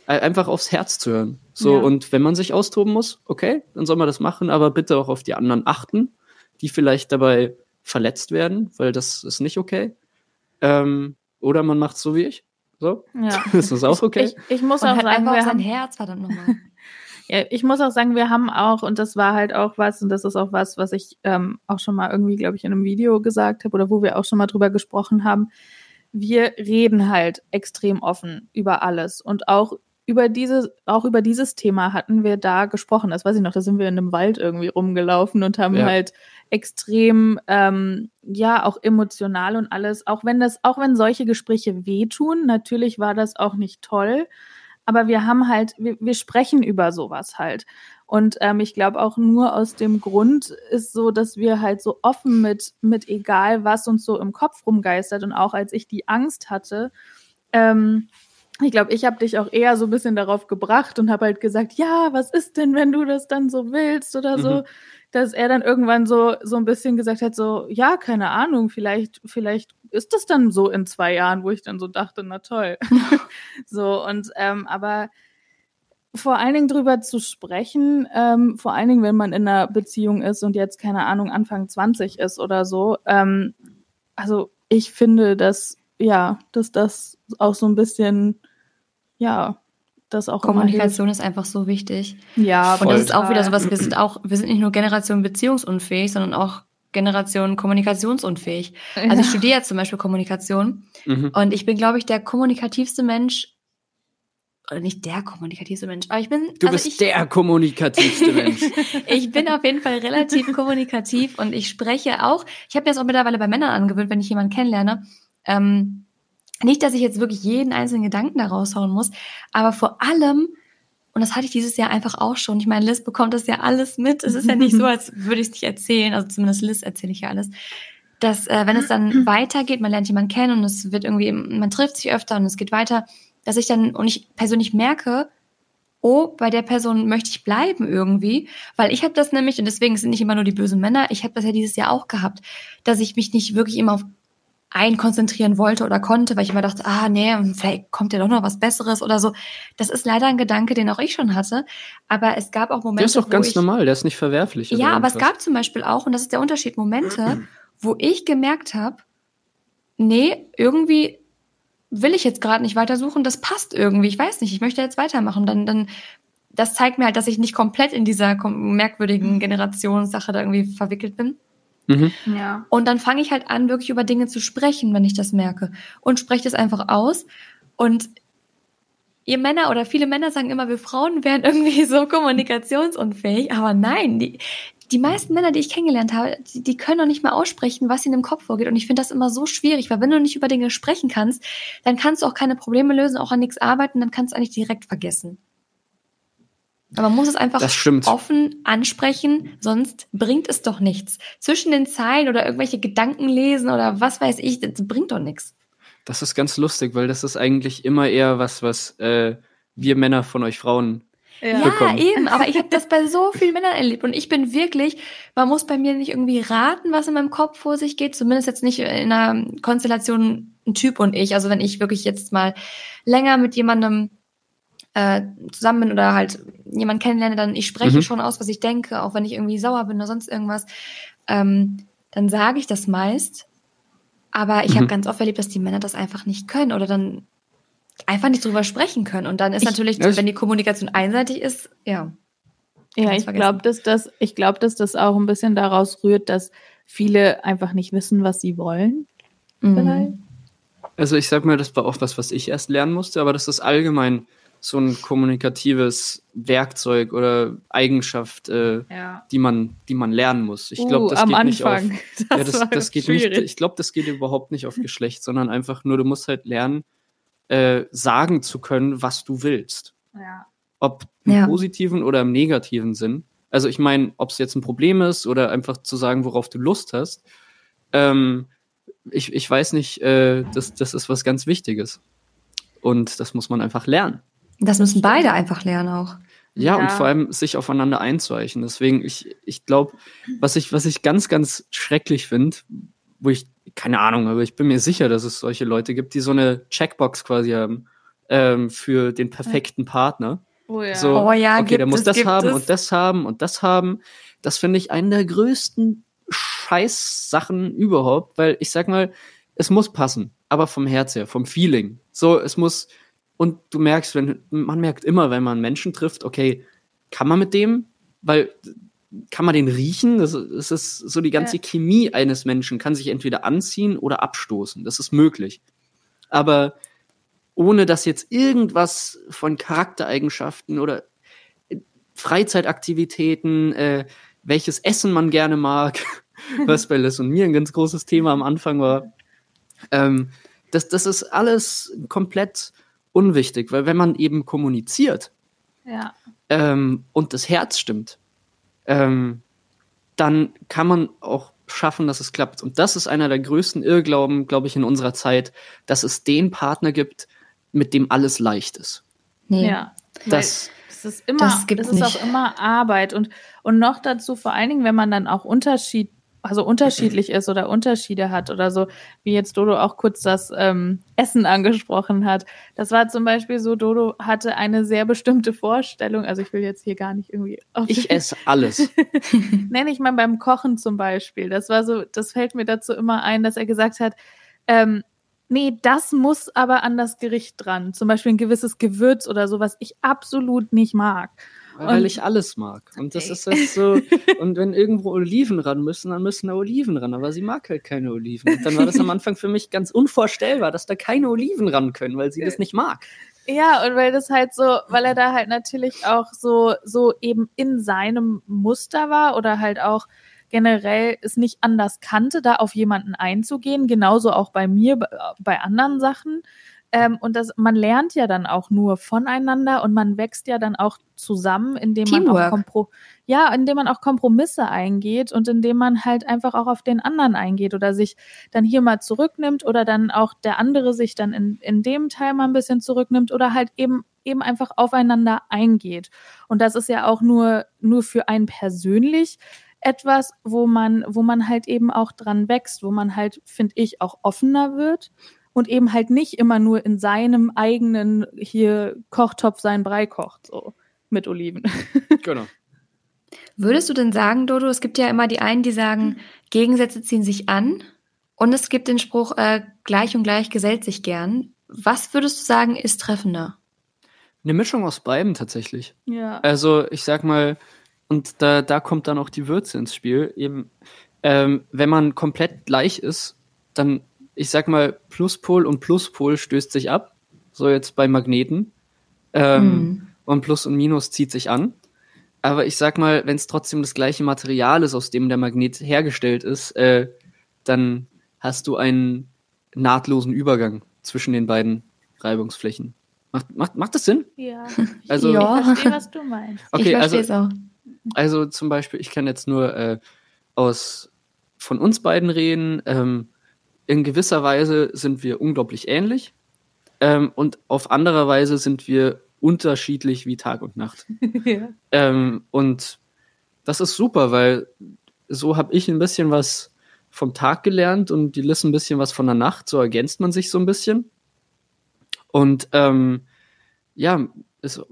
einfach aufs Herz zu hören. So, Ja. und wenn man sich austoben muss, okay, dann soll man das machen, aber bitte auch auf die anderen achten, die vielleicht dabei verletzt werden, weil das ist nicht okay. Ähm, oder man macht so wie ich. So, Ja. das ist auch okay. Ich, ich muss Und auch halt sagen, einfach wir haben, Herz, verdammt nochmal. ja, ich muss auch sagen, wir haben auch, und das war halt auch was, und das ist auch was, was ich ähm, auch schon mal irgendwie, glaube ich, in einem Video gesagt habe oder wo wir auch schon mal drüber gesprochen haben. Wir reden halt extrem offen über alles und auch über dieses, auch über dieses Thema hatten wir da gesprochen. Das weiß ich noch, da sind wir in einem Wald irgendwie rumgelaufen und haben Ja. halt extrem, ähm, ja, auch emotional und alles. Auch wenn das, auch wenn solche Gespräche wehtun, natürlich war das auch nicht toll. Aber wir haben halt, wir, wir sprechen über sowas halt. Und ähm, ich glaube auch nur aus dem Grund ist so, dass wir halt so offen mit, mit egal was uns so im Kopf rumgeistert und auch als ich die Angst hatte, ähm, ich glaube, ich habe dich auch eher so ein bisschen darauf gebracht und habe halt gesagt, ja, was ist denn, wenn du das dann so willst oder so, Mhm. dass er dann irgendwann so so ein bisschen gesagt hat, so ja, keine Ahnung, vielleicht vielleicht ist das dann so in zwei Jahren, wo ich dann so dachte, na toll, so und ähm, aber vor allen Dingen drüber zu sprechen, ähm, vor allen Dingen, wenn man in einer Beziehung ist und jetzt, keine Ahnung, Anfang 20 ist oder so. Ähm, also ich finde, dass, ja, dass das auch so ein bisschen, ja, das auch immer Kommunikation ist einfach so wichtig. Ja, Und das ist auch wieder sowas, wir sind auch, wir sind nicht nur Generation beziehungsunfähig, sondern auch Generation kommunikationsunfähig. Also ich Ja. studiere jetzt zum Beispiel Kommunikation Mhm. und ich bin, glaube ich, der kommunikativste Mensch, oder nicht der kommunikativste Mensch, aber ich bin, Du also bist ich, der kommunikativste Mensch. ich bin auf jeden Fall relativ kommunikativ und ich spreche auch, ich habe mir das auch mittlerweile bei Männern angewöhnt, wenn ich jemanden kennenlerne, ähm, nicht, dass ich jetzt wirklich jeden einzelnen Gedanken da raushauen muss, aber vor allem, und das hatte ich dieses Jahr einfach auch schon, ich meine, Liz bekommt das ja alles mit, es ist ja nicht so, als würde ich es nicht erzählen, also zumindest Liz erzähle ich ja alles, dass äh, wenn es dann weitergeht, man lernt jemanden kennen und es wird irgendwie, man trifft sich öfter und es geht weiter, dass ich dann, und ich persönlich merke, oh, bei der Person möchte ich bleiben irgendwie, weil ich habe das nämlich, und deswegen sind nicht immer nur die bösen Männer, ich habe das ja dieses Jahr auch gehabt, dass ich mich nicht wirklich immer auf einen konzentrieren wollte oder konnte, weil ich immer dachte, ah nee, vielleicht kommt ja doch noch was Besseres oder so. Das ist leider ein Gedanke, den auch ich schon hatte, aber es gab auch Momente, Der ist doch ganz ich, normal, der ist nicht verwerflich. oder ja, aber es gab zum Beispiel auch, und das ist der Unterschied, Momente, wo ich gemerkt habe, nee, irgendwie will ich jetzt gerade nicht weitersuchen, das passt irgendwie, ich weiß nicht, ich möchte jetzt weitermachen. Dann, dann, das zeigt mir halt, dass ich nicht komplett in dieser merkwürdigen Generationssache da irgendwie verwickelt bin. Mhm. Ja. Und dann fange ich halt an, wirklich über Dinge zu sprechen, wenn ich das merke. Und spreche das einfach aus. Und ihr Männer oder viele Männer sagen immer, wir Frauen wären irgendwie so kommunikationsunfähig. Aber nein, die, die meisten Männer, die ich kennengelernt habe, die, die können doch nicht mal aussprechen, was ihnen im Kopf vorgeht. Und ich finde das immer so schwierig, weil wenn du nicht über Dinge sprechen kannst, dann kannst du auch keine Probleme lösen, auch an nichts arbeiten, dann kannst du eigentlich direkt vergessen. Aber man muss es einfach offen ansprechen, sonst bringt es doch nichts. Zwischen den Zeilen oder irgendwelche Gedanken lesen oder was weiß ich, das bringt doch nichts. Das ist ganz lustig, weil das ist eigentlich immer eher was, was äh, wir Männer von euch Frauen. Ja, bekommen. eben, aber ich habe das bei so vielen Männern erlebt und ich bin wirklich, man muss bei mir nicht irgendwie raten, was in meinem Kopf vor sich geht, zumindest jetzt nicht in einer Konstellation ein Typ und ich. Also wenn ich wirklich jetzt mal länger mit jemandem äh, zusammen bin oder halt jemanden kennenlerne, dann ich spreche Mhm. schon aus, was ich denke, auch wenn ich irgendwie sauer bin oder sonst irgendwas, ähm, dann sage ich das meist. Aber ich habe Mhm. ganz oft erlebt, dass die Männer das einfach nicht können oder dann einfach nicht drüber sprechen können. Und dann ist Ich- natürlich, ich- wenn die Kommunikation einseitig ist, ja. Ja, ich glaube, dass das, ich glaube, dass das auch ein bisschen daraus rührt, dass viele einfach nicht wissen, was sie wollen. Vielleicht. Also ich sag mal, das war auch was, was ich erst lernen musste, aber das ist allgemein so ein kommunikatives Werkzeug oder Eigenschaft, äh, Ja. die man, die man lernen muss. Ich glaube, uh, das am geht nicht auf. Anfang. ja, das, war das geht nicht. Ich glaube, das geht überhaupt nicht auf Geschlecht, sondern einfach nur, du musst halt lernen, äh, sagen zu können, was du willst. Ja. Ob im Ja. positiven oder im negativen Sinn. Also ich meine, ob es jetzt ein Problem ist oder einfach zu sagen, worauf du Lust hast. Ähm, ich, ich weiß nicht, äh, das, das ist was ganz Wichtiges. Und das muss man einfach lernen. Das müssen beide einfach lernen auch. Ja, Ja. und vor allem sich aufeinander einzuweichen. Deswegen, ich, ich glaube, was ich, was ich ganz, ganz schrecklich finde, wo ich, keine Ahnung, aber ich bin mir sicher, dass es solche Leute gibt, die so eine Checkbox quasi haben ähm, für den perfekten Partner. Oh ja. So, Oh ja, okay, gibt der muss es, das haben es. und das haben und das haben. Das finde ich einen der größten Scheißsachen überhaupt, weil ich sag mal, es muss passen, aber vom Herz her, vom Feeling. So, es muss, und du merkst, wenn, man merkt immer, wenn man Menschen trifft, okay, kann man mit dem, weil kann man den riechen? Das, das ist so die ganze Ja. Chemie eines Menschen kann sich entweder anziehen oder abstoßen. Das ist möglich. Aber ohne dass jetzt irgendwas von Charaktereigenschaften oder äh, Freizeitaktivitäten, äh, welches Essen man gerne mag, was bei Liz und mir ein ganz großes Thema am Anfang war, ähm, das, das ist alles komplett unwichtig, weil wenn man eben kommuniziert ja. ähm, und das Herz stimmt, ähm, dann kann man auch schaffen, dass es klappt. Und das ist einer der größten Irrglauben, glaube ich, in unserer Zeit, dass es den Partner gibt, mit dem alles leicht ist. Nee. Ja. Das, es ist immer, Das es ist nicht. auch immer Arbeit und, und noch dazu vor allen Dingen, wenn man dann auch Unterschied, also unterschiedlich ist oder Unterschiede hat oder so, wie jetzt Dodo auch kurz das ähm, Essen angesprochen hat. Das war zum Beispiel so, Dodo hatte eine sehr bestimmte Vorstellung, also ich will jetzt hier gar nicht irgendwie auf ich esse alles. nenne ich mal beim Kochen zum Beispiel. Das war so, das fällt mir dazu immer ein, dass er gesagt hat, ähm, nee, das muss aber an das Gericht dran. Zum Beispiel ein gewisses Gewürz oder so, was ich absolut nicht mag. Weil Und- ich alles mag. Und das ist jetzt so, und wenn irgendwo Oliven ran müssen, dann müssen da Oliven ran. Aber sie mag halt keine Oliven. Und dann war das am Anfang für mich ganz unvorstellbar, dass da keine Oliven ran können, weil sie das nicht mag. Ja, und weil das halt so, weil er da halt natürlich auch so, so eben in seinem Muster war oder halt auch generell es nicht anders kannte, da auf jemanden einzugehen, genauso auch bei mir, bei anderen Sachen. Ähm, und das, man lernt ja dann auch nur voneinander und man wächst ja dann auch zusammen, indem man auch. Kompro ja, indem man auch Kompromisse eingeht und indem man halt einfach auch auf den anderen eingeht oder sich dann hier mal zurücknimmt oder dann auch der andere sich dann in, in dem Teil mal ein bisschen zurücknimmt oder halt eben eben einfach aufeinander eingeht. Und das ist ja auch nur, nur für einen persönlich etwas, wo man, wo man halt eben auch dran wächst, wo man halt, finde ich, auch offener wird und eben halt nicht immer nur in seinem eigenen hier Kochtopf sein Brei kocht, so mit Oliven. Genau. Würdest du denn sagen, Dodo, es gibt ja immer die einen, die sagen, Gegensätze ziehen sich an und es gibt den Spruch, äh, gleich und gleich gesellt sich gern. Was würdest du sagen, ist treffender? Eine Mischung aus beiden tatsächlich. Ja. Also ich sag mal, und da, da kommt dann auch die Würze ins Spiel. Eben, ähm, wenn man komplett gleich ist, dann, ich sag mal, Pluspol und Pluspol stößt sich ab. So jetzt bei Magneten. Ähm, Hm. Und Plus und Minus zieht sich an. Aber ich sag mal, wenn es trotzdem das gleiche Material ist, aus dem der Magnet hergestellt ist, äh, dann hast du einen nahtlosen Übergang zwischen den beiden Reibungsflächen. Macht, macht, macht das Sinn? Ja. Also- Ja. ich verstehe, was du meinst. Okay, ich also verstehe es auch. Also zum Beispiel, ich kann jetzt nur äh, aus von uns beiden reden. Ähm, in gewisser Weise sind wir unglaublich ähnlich ähm, und auf anderer Weise sind wir unterschiedlich wie Tag und Nacht. ja. Ähm, und das ist super, weil so habe ich ein bisschen was vom Tag gelernt und die Liz ein bisschen was von der Nacht. So ergänzt man sich so ein bisschen. Und ähm, ja, ist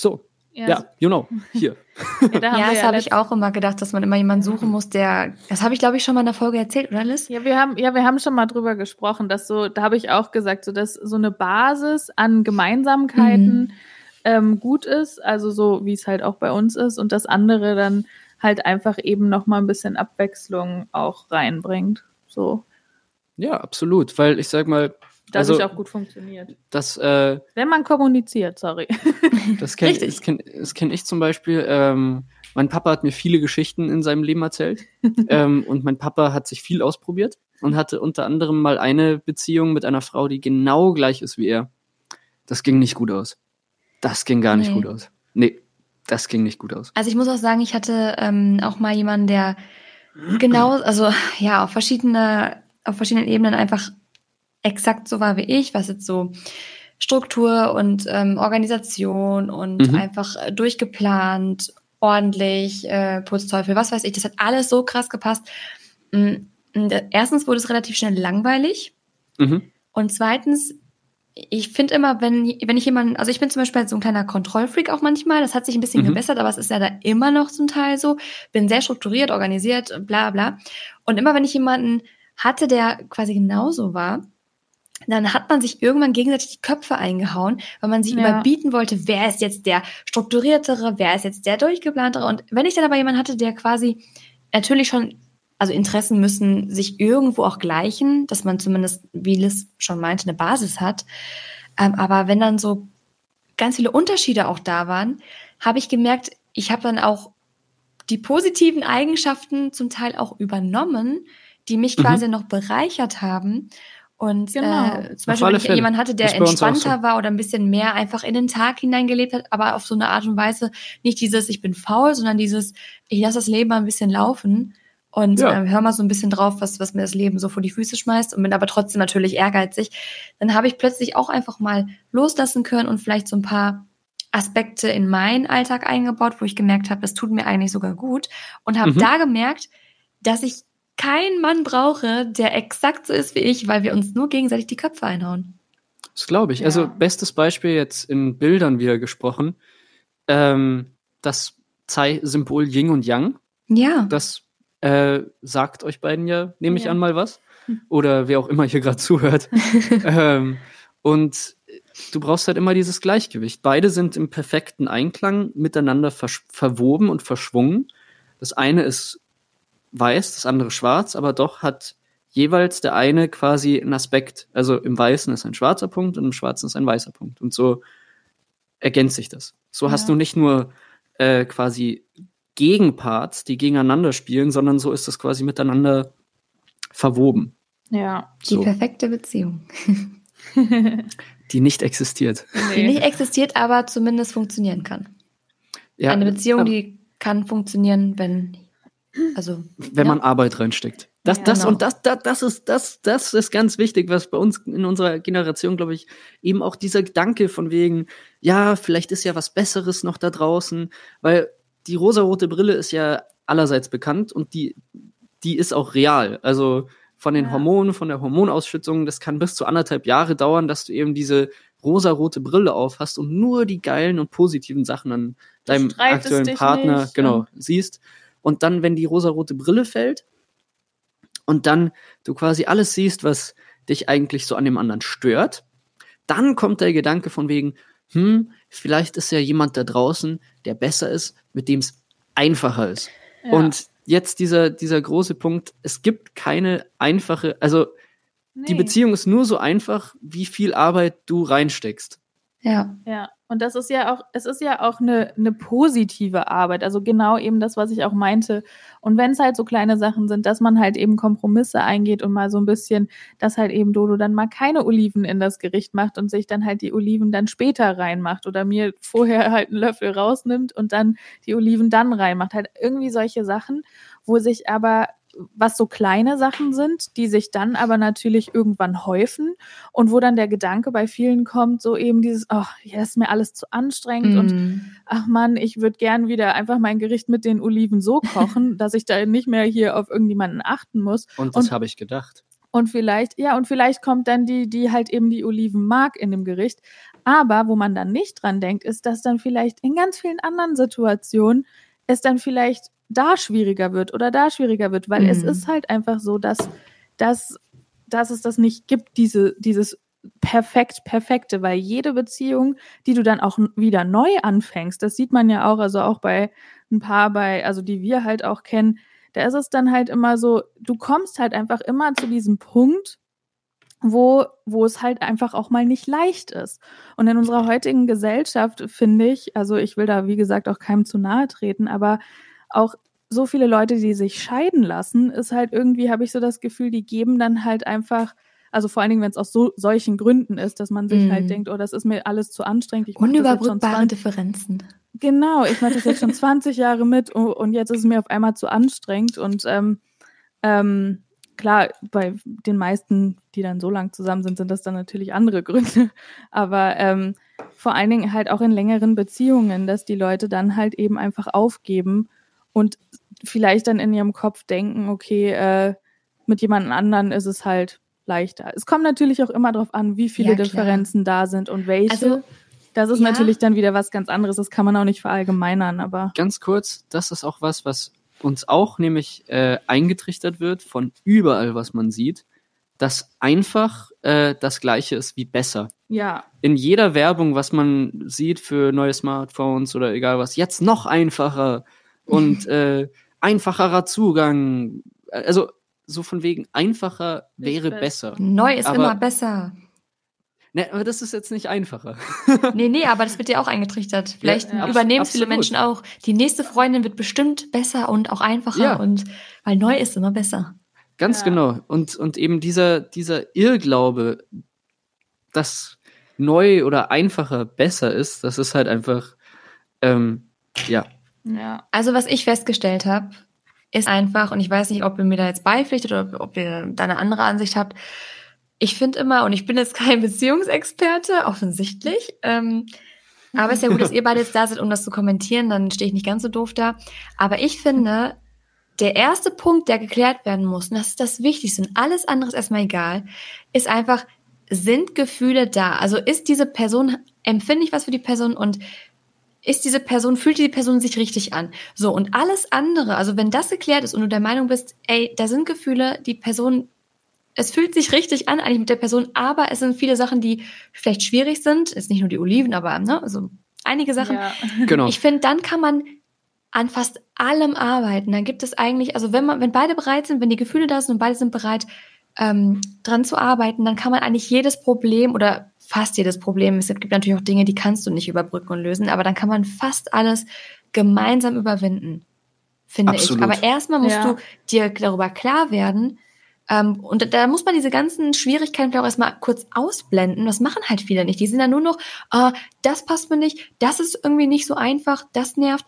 so. Ja, you know, hier. Ja, Ja, das habe letzt- ich auch immer gedacht, dass man immer jemanden suchen muss, der. Das habe ich, glaube ich, schon mal in der Folge erzählt, oder Liz? Ja, wir haben, ja, wir haben schon mal drüber gesprochen, dass so, da habe ich auch gesagt, so dass so eine Basis an Gemeinsamkeiten Mhm. ähm, gut ist, also so wie es halt auch bei uns ist, und das andere dann halt einfach eben noch mal ein bisschen Abwechslung auch reinbringt. So, Ja, absolut, weil ich sag mal, dadurch Also- auch gut funktioniert. das, äh, Wenn man kommuniziert, sorry. das kenne kenn, kenn ich zum Beispiel. Ähm, mein Papa hat mir viele Geschichten in seinem Leben erzählt ähm, und mein Papa hat sich viel ausprobiert und hatte unter anderem mal eine Beziehung mit einer Frau, die genau gleich ist wie er. Das ging nicht gut aus. Das ging gar nicht Nee. gut aus. Nee, das ging nicht gut aus. Also ich muss auch sagen, ich hatte ähm, auch mal jemanden, der genau, also ja, auf verschiedene, auf verschiedenen Ebenen einfach exakt so war wie ich, was jetzt so Struktur und ähm, Organisation und mhm. einfach äh, durchgeplant, ordentlich, äh, Putzteufel, was weiß ich. Das hat alles so krass gepasst. Mm, erstens wurde es relativ schnell langweilig. Mhm. Und zweitens, ich finde immer, wenn, wenn ich jemanden, also ich bin zum Beispiel so ein kleiner Kontrollfreak auch manchmal, das hat sich ein bisschen mhm. gebessert, aber es ist ja da immer noch zum Teil so, bin sehr strukturiert, organisiert, bla bla. Und immer wenn ich jemanden hatte, der quasi genauso war, dann hat man sich irgendwann gegenseitig die Köpfe eingehauen, weil man sich ja. überbieten wollte, wer ist jetzt der strukturiertere, wer ist jetzt der durchgeplantere. Und wenn ich dann aber jemanden hatte, der quasi natürlich schon, also Interessen müssen sich irgendwo auch gleichen, dass man zumindest, wie Liz schon meinte, eine Basis hat. Ähm, aber wenn dann so ganz viele Unterschiede auch da waren, habe ich gemerkt, ich habe dann auch die positiven Eigenschaften zum Teil auch übernommen, die mich mhm. quasi noch bereichert haben. Und genau. äh, zum Beispiel, wenn ich jemanden hatte, der entspannter so. war oder ein bisschen mehr einfach in den Tag hineingelebt hat, aber auf so eine Art und Weise nicht dieses, ich bin faul, sondern dieses, ich lasse das Leben mal ein bisschen laufen und ja. äh, hör mal so ein bisschen drauf, was, was mir das Leben so vor die Füße schmeißt und bin aber trotzdem natürlich ehrgeizig, dann habe ich plötzlich auch einfach mal loslassen können und vielleicht so ein paar Aspekte in meinen Alltag eingebaut, wo ich gemerkt habe, das tut mir eigentlich sogar gut und habe mhm. da gemerkt, dass ich keinen Mann brauche, der exakt so ist wie ich, weil wir uns nur gegenseitig die Köpfe einhauen. Das glaube ich. Also, ja. Also bestes Beispiel jetzt in Bildern wieder gesprochen. Ähm, das Symbol Yin und Yang. Ja. Das äh, sagt euch beiden ja, nehme ich ja. an, mal was. Oder wer auch immer hier gerade zuhört. ähm, und du brauchst halt immer dieses Gleichgewicht. Beide sind im perfekten Einklang miteinander verwoben und verschwungen. Das eine ist weiß, das andere schwarz, aber doch hat jeweils der eine quasi einen Aspekt. Also im Weißen ist ein schwarzer Punkt und im Schwarzen ist ein weißer Punkt. Und so ergänzt sich das. So ja. hast du nicht nur äh, quasi Gegenparts, die gegeneinander spielen, sondern so ist das quasi miteinander verwoben. Ja. Die perfekte Beziehung. die nicht existiert. Nee. Die nicht existiert, aber zumindest funktionieren kann. Ja, Eine Beziehung, die kann funktionieren, wenn also, wenn ja. man Arbeit reinsteckt. Das, ja, das genau. und das, das, das ist, das, das ist ganz wichtig, was bei uns in unserer Generation, glaube ich, eben auch dieser Gedanke von wegen, ja, vielleicht ist ja was Besseres noch da draußen, weil die rosarote Brille ist ja allerseits bekannt und die, die ist auch real. Also von den ja. Hormonen, von der Hormonausschüttung, das kann bis zu anderthalb Jahre dauern, dass du eben diese rosarote Brille auf hast und nur die geilen und positiven Sachen an deinem aktuellen Partner, nicht, genau, siehst. Und dann, wenn die rosarote Brille fällt und dann du quasi alles siehst, was dich eigentlich so an dem anderen stört, dann kommt der Gedanke von wegen, hm, vielleicht ist ja jemand da draußen, der besser ist, mit dem es einfacher ist. Ja. Und jetzt dieser, dieser große Punkt, es gibt keine einfache, also nee. die Beziehung ist nur so einfach, wie viel Arbeit du reinsteckst. Ja. Ja. Und das ist ja auch, es ist ja auch eine, eine positive Arbeit. Also genau eben das, was ich auch meinte. Und wenn es halt so kleine Sachen sind, dass man halt eben Kompromisse eingeht und mal so ein bisschen, dass halt eben Dodo dann mal keine Oliven in das Gericht macht und sich dann halt die Oliven dann später reinmacht oder mir vorher halt einen Löffel rausnimmt und dann die Oliven dann reinmacht. Halt irgendwie solche Sachen, wo sich aber was so kleine Sachen sind, die sich dann aber natürlich irgendwann häufen und wo dann der Gedanke bei vielen kommt, so eben dieses, ach, oh, ja, ist mir alles zu anstrengend mm. und ach man, ich würde gern wieder einfach mein Gericht mit den Oliven so kochen, dass ich da nicht mehr hier auf irgendjemanden achten muss. Und das habe ich gedacht. Und vielleicht, ja, und vielleicht kommt dann die, die halt eben die Oliven mag in dem Gericht. Aber wo man dann nicht dran denkt, ist, dass dann vielleicht in ganz vielen anderen Situationen es dann vielleicht da schwieriger wird oder da schwieriger wird, weil mhm. es ist halt einfach so, dass, dass, dass es das nicht gibt, diese, dieses perfekt, perfekte, weil jede Beziehung, die du dann auch wieder neu anfängst, das sieht man ja auch, also auch bei ein paar bei, also die wir halt auch kennen, da ist es dann halt immer so, du kommst halt einfach immer zu diesem Punkt, wo, wo es halt einfach auch mal nicht leicht ist. Und in unserer heutigen Gesellschaft finde ich, also ich will da wie gesagt auch keinem zu nahe treten, aber auch so viele Leute, die sich scheiden lassen, ist halt irgendwie, habe ich so das Gefühl, die geben dann halt einfach, also vor allen Dingen, wenn es aus so, solchen Gründen ist, dass man sich halt mhm. halt denkt, oh, das ist mir alles zu anstrengend. Ich Unüberbrückbare Differenzen. Genau, ich mache das jetzt schon 20 Jahre mit und, und, jetzt ist es mir auf einmal zu anstrengend und ähm, ähm, klar, bei den meisten, die dann so lang zusammen sind, sind das dann natürlich andere Gründe. Aber ähm, vor allen Dingen halt auch in längeren Beziehungen, dass die Leute dann halt eben einfach aufgeben und vielleicht dann in ihrem Kopf denken, okay, äh, mit jemand anderen ist es halt leichter. Es kommt natürlich auch immer darauf an, wie viele Ja. Differenzen da sind und welche. Also, das ist ja. natürlich dann wieder was ganz anderes. Das kann man auch nicht verallgemeinern, aber Ganz kurz, das ist auch was, was uns auch nämlich äh, eingetrichtert wird von überall, was man sieht, dass einfach äh, das Gleiche ist wie besser. ja, In jeder Werbung, was man sieht für neue Smartphones oder egal was, jetzt noch einfacher und äh, einfacherer Zugang. Also so von wegen einfacher wäre besser. besser. neu ist Aber- immer besser. Ne, aber das ist jetzt nicht einfacher. Nee, nee, aber das wird dir auch eingetrichtert. Vielleicht Ja, übernehmen viele. Menschen auch. Die nächste Freundin wird bestimmt besser und auch einfacher Ja. und weil neu ist immer besser. Ganz Ja. genau. Und, und eben dieser, dieser Irrglaube, dass neu oder einfacher besser ist, das ist halt einfach, ähm, ja, ja. Also was ich festgestellt habe, ist einfach, und ich weiß nicht, ob ihr mir da jetzt beipflichtet oder ob ihr da eine andere Ansicht habt. Ich finde immer, und ich bin jetzt kein Beziehungsexperte, offensichtlich, ähm, aber ist ja gut, dass ihr beide jetzt da seid, um das zu kommentieren, dann stehe ich nicht ganz so doof da. Aber ich finde, der erste Punkt, der geklärt werden muss, und das ist das Wichtigste, und alles andere ist erstmal egal, ist einfach, sind Gefühle da? Also ist diese Person, empfinde ich was für die Person und ist diese Person, fühlt die Person sich richtig an? So, und alles andere, also wenn das geklärt ist und du der Meinung bist, ey, da sind Gefühle, die Person, es fühlt sich richtig an, eigentlich mit der Person, aber es sind viele Sachen, die vielleicht schwierig sind, ist nicht nur die Oliven, aber ne, also einige Sachen. ja. genau. Ich finde, dann kann man an fast allem arbeiten. Dann gibt es eigentlich, also wenn man, wenn beide bereit sind, wenn die Gefühle da sind und beide sind bereit, ähm, dran zu arbeiten, dann kann man eigentlich jedes Problem oder fast jedes Problem, es gibt natürlich auch Dinge, die kannst du nicht überbrücken und lösen, aber dann kann man fast alles gemeinsam überwinden, finde Absolut. ich. Aber erstmal musst Ja. du dir darüber klar werden, ähm, und da muss man diese ganzen Schwierigkeiten vielleicht auch erstmal kurz ausblenden. Das machen halt viele nicht. Die sind dann nur noch, ah, das passt mir nicht, das ist irgendwie nicht so einfach, das nervt.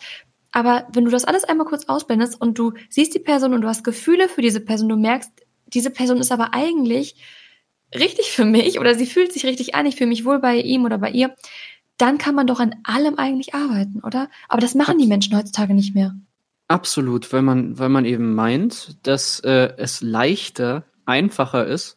Aber wenn du das alles einmal kurz ausblendest und du siehst die Person und du hast Gefühle für diese Person, du merkst, diese Person ist aber eigentlich richtig für mich oder sie fühlt sich richtig an, ich fühle mich wohl bei ihm oder bei ihr, dann kann man doch an allem eigentlich arbeiten, oder? Aber das machen die Menschen heutzutage nicht mehr. Absolut, weil man, weil man eben meint, dass äh, es leichter, einfacher ist,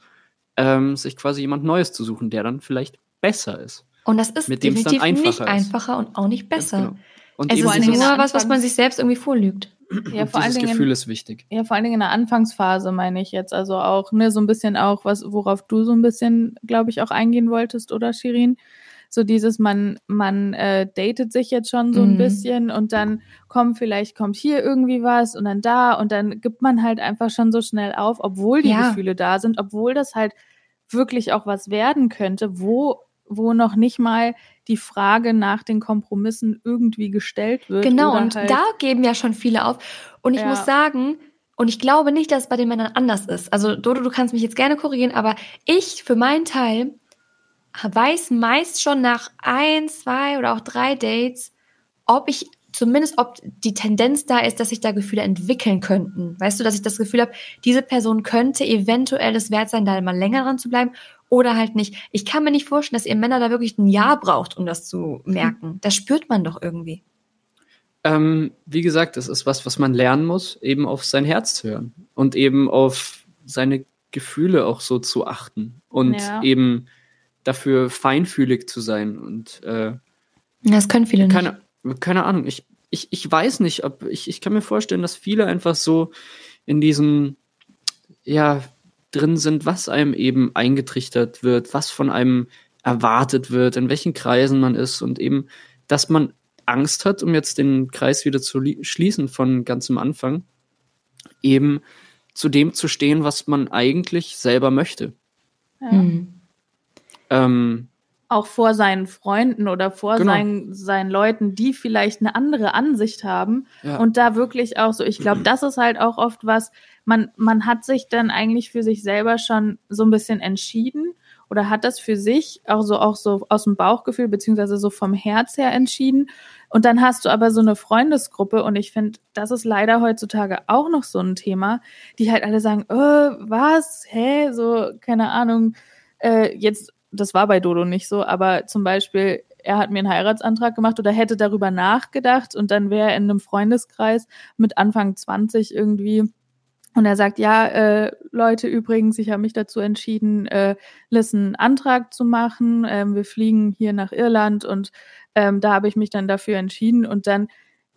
ähm, sich quasi jemand Neues zu suchen, der dann vielleicht besser ist. Und das ist Mit dem es dann definitiv nicht einfacher ist. einfacher und auch nicht besser. genau. Und Es ist nur was, was man sich selbst irgendwie vorlügt. Ja, und vor allen dieses Dingen- Gefühl ist wichtig. Ja, vor allen Dingen in der Anfangsphase meine ich jetzt. Also auch, ne, so ein bisschen auch, was, worauf du so ein bisschen, glaube ich, auch eingehen wolltest, oder Shirin? So dieses, man, man äh, datet sich jetzt schon so ein Mhm. bisschen und dann kommt, vielleicht kommt hier irgendwie was und dann da und dann gibt man halt einfach schon so schnell auf, obwohl die Ja. Gefühle da sind, obwohl das halt wirklich auch was werden könnte, wo, wo noch nicht mal die Frage nach den Kompromissen irgendwie gestellt wird. Genau, und halt, da geben ja schon viele auf. Und ich Ja. muss sagen, und ich glaube nicht, dass es bei den Männern anders ist. Also, Dodo, du kannst mich jetzt gerne korrigieren, aber ich für meinen Teil weiß meist schon nach ein, zwei oder auch drei Dates, ob ich zumindest, ob die Tendenz da ist, dass sich da Gefühle entwickeln könnten. Weißt du, dass ich das Gefühl habe, diese Person könnte eventuell es wert sein, da mal länger dran zu bleiben oder halt nicht. Ich kann mir nicht vorstellen, dass ihr Männer da wirklich ein Jahr braucht, um das zu merken. Das spürt man doch irgendwie. Ähm, wie gesagt, es ist was, was man lernen muss, eben auf sein Herz zu hören und eben auf seine Gefühle auch so zu achten und Ja. eben dafür feinfühlig zu sein und äh, Das können viele nicht. keine, keine Ahnung, ich, ich, ich weiß nicht, ob ich, ich kann mir vorstellen, dass viele einfach so in diesem, ja, drin sind, was einem eben eingetrichtert wird, was von einem erwartet wird, in welchen Kreisen man ist und eben, dass man Angst hat, um jetzt den Kreis wieder zu li- schließen von ganz am Anfang, eben zu dem zu stehen, was man eigentlich selber möchte. ja. Hm. Ähm, auch vor seinen Freunden oder vor Genau. seinen, seinen Leuten, die vielleicht eine andere Ansicht haben ja. und da wirklich auch so, ich glaube, das ist halt auch oft was, man, man hat sich dann eigentlich für sich selber schon so ein bisschen entschieden oder hat das für sich auch so, auch so aus dem Bauchgefühl beziehungsweise so vom Herz her entschieden. Und dann hast du aber so eine Freundesgruppe und ich finde, das ist leider heutzutage auch noch so ein Thema, die halt alle sagen, äh, was, hä, so, keine Ahnung, äh, jetzt, das war bei Dodo nicht so, aber zum Beispiel, er hat mir einen Heiratsantrag gemacht oder hätte darüber nachgedacht und dann wäre er in einem Freundeskreis mit Anfang 20 irgendwie und er sagt, ja, äh, Leute, übrigens, ich habe mich dazu entschieden, äh, Liz einen Antrag zu machen. Ähm, wir fliegen hier nach Irland und ähm, da habe ich mich dann dafür entschieden. Und dann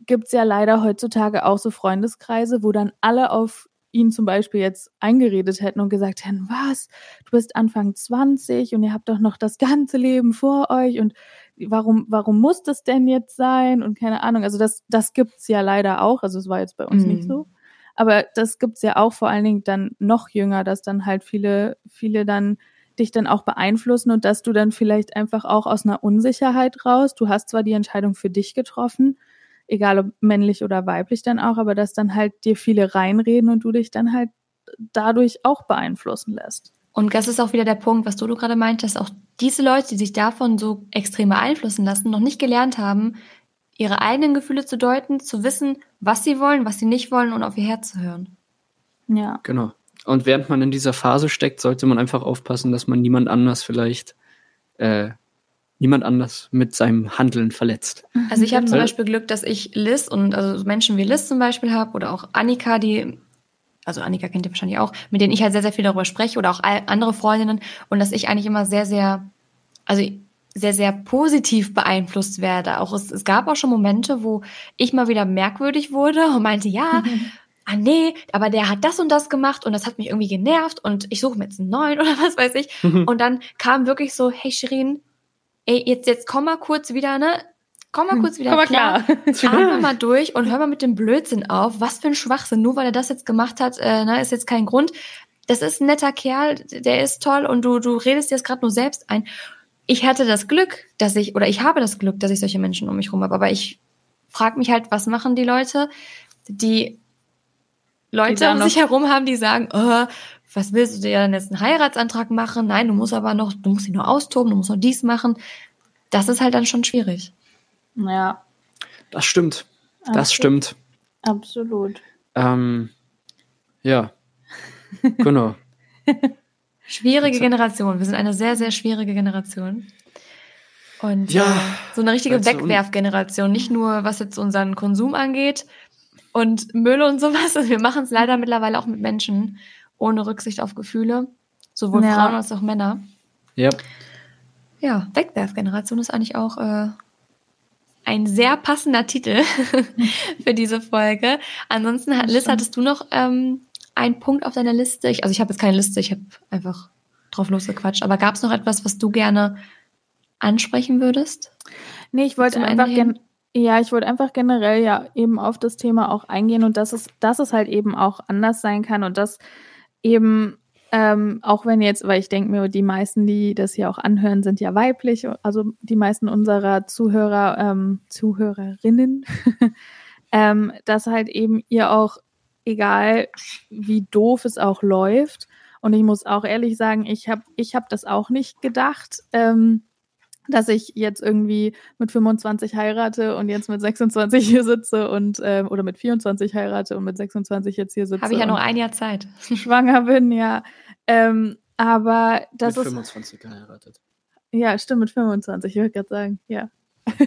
gibt's ja leider heutzutage auch so Freundeskreise, wo dann alle auf ihn zum Beispiel jetzt eingeredet hätten und gesagt hätten, was, du bist Anfang 20 und ihr habt doch noch das ganze Leben vor euch und warum, warum muss das denn jetzt sein? Und keine Ahnung, also das, das gibt's ja leider auch. Also es war jetzt bei uns mhm. nicht so. Aber das gibt's ja auch vor allen Dingen dann noch jünger, dass dann halt viele, viele dann dich dann auch beeinflussen und dass du dann vielleicht einfach auch aus einer Unsicherheit raus, du hast zwar die Entscheidung für dich getroffen, egal ob männlich oder weiblich dann auch, aber dass dann halt dir viele reinreden und du dich dann halt dadurch auch beeinflussen lässt. Und das ist auch wieder der Punkt, was du, du gerade meintest, auch diese Leute, die sich davon so extrem beeinflussen lassen, noch nicht gelernt haben, ihre eigenen Gefühle zu deuten, zu wissen, was sie wollen, was sie nicht wollen und auf ihr Herz zu hören. Ja. Genau. Und während man in dieser Phase steckt, sollte man einfach aufpassen, dass man niemand anders vielleicht, äh, niemand anders mit seinem Handeln verletzt. Also ich habe zum Beispiel Glück, dass ich Liz und also Menschen wie Liz zum Beispiel habe oder auch Annika, die also Annika kennt ihr wahrscheinlich auch, mit denen ich halt sehr, sehr viel darüber spreche oder auch andere Freundinnen und dass ich eigentlich immer sehr, sehr, also sehr, sehr positiv beeinflusst werde. Auch es, es gab auch schon Momente, wo ich mal wieder merkwürdig wurde und meinte, ja, ah nee, aber der hat das und das gemacht und das hat mich irgendwie genervt und ich suche mir jetzt einen neuen oder was weiß ich. und dann kam wirklich so, hey Shirin, ey, jetzt, jetzt komm mal kurz wieder, ne? Komm mal kurz wieder komm mal klar. klar. Atme mal durch und hör mal mit dem Blödsinn auf. Was für ein Schwachsinn. Nur weil er das jetzt gemacht hat, äh, ne, ist jetzt kein Grund. Das ist ein netter Kerl, der ist toll und du, du redest dir das gerade nur selbst ein ich hatte das Glück, dass ich, oder ich habe das Glück, dass ich solche Menschen um mich herum habe. Aber ich frage mich halt, was machen die Leute, die Leute die um sich herum haben, die sagen, oh, was willst du dir denn jetzt einen Heiratsantrag machen? Nein, du musst aber noch, du musst dich nur austoben, du musst noch dies machen. Das ist halt dann schon schwierig. Ja. Das stimmt. Das Absolut. stimmt. Absolut. Ähm, ja. genau. Schwierige Generation. Wir sind eine sehr, sehr schwierige Generation. Und ja, äh, so eine richtige also, Wegwerfgeneration. Nicht nur, was jetzt unseren Konsum angeht und Müll und sowas. Also wir machen es leider mittlerweile auch mit Menschen ohne Rücksicht auf Gefühle. Sowohl ja. Frauen als auch Männer. Ja. Ja, Wegwerfgeneration ist eigentlich auch äh, ein sehr passender Titel für diese Folge. Ansonsten, Liz, hattest du noch ähm, ein Punkt auf deiner Liste? Ich, also ich habe jetzt keine Liste, ich habe einfach drauf losgequatscht. Aber gab es noch etwas, was du gerne ansprechen würdest? Nee, ich wollte einfach gerne. Ja, ich wollte einfach generell ja eben auf das Thema auch eingehen und dass es, dass es halt eben auch anders sein kann und dass eben ähm, auch wenn jetzt, weil ich denke mir, die meisten, die das hier auch anhören, sind ja weiblich, also die meisten unserer Zuhörer, ähm, Zuhörerinnen, ähm, dass halt eben ihr auch egal wie doof es auch läuft. Und ich muss auch ehrlich sagen, ich habe ich hab das auch nicht gedacht, ähm, dass ich jetzt irgendwie mit 25 heirate und jetzt mit 26 hier sitze und ähm, oder mit 24 heirate und mit 26 jetzt hier sitze. Habe ich ja noch ein Jahr Zeit. Schwanger bin, ja. Ähm, aber das mit ist. 25 geheiratet. Ja, stimmt, mit 25, ich würde gerade sagen, ja.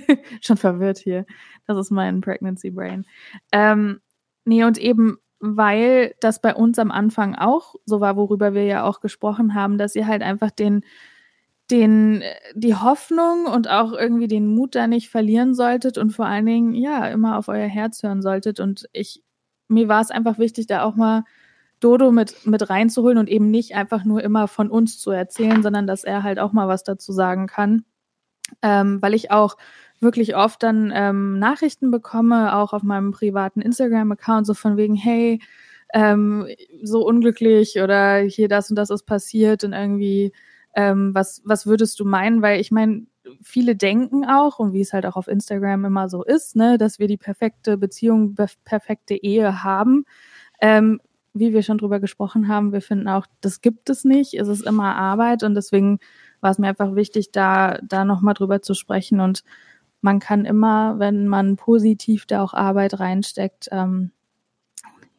Schon verwirrt hier. Das ist mein Pregnancy Brain. Ähm, nee, und eben weil das bei uns am Anfang auch so war, worüber wir ja auch gesprochen haben, dass ihr halt einfach den, den, die Hoffnung und auch irgendwie den Mut da nicht verlieren solltet und vor allen Dingen, ja, immer auf euer Herz hören solltet. Und ich, mir war es einfach wichtig, da auch mal Dodo mit, mit reinzuholen und eben nicht einfach nur immer von uns zu erzählen, sondern dass er halt auch mal was dazu sagen kann. Ähm, weil ich auch wirklich oft dann ähm, Nachrichten bekomme, auch auf meinem privaten Instagram-Account, so von wegen, hey, ähm, so unglücklich oder hier das und das ist passiert und irgendwie, ähm, was, was würdest du meinen? Weil ich meine, viele denken auch, und wie es halt auch auf Instagram immer so ist, ne, dass wir die perfekte Beziehung, perfekte Ehe haben. Ähm, wie wir schon drüber gesprochen haben, wir finden auch, das gibt es nicht. Es ist immer Arbeit und deswegen war es mir einfach wichtig, da, da nochmal drüber zu sprechen. Und man kann immer, wenn man positiv da auch Arbeit reinsteckt, ähm,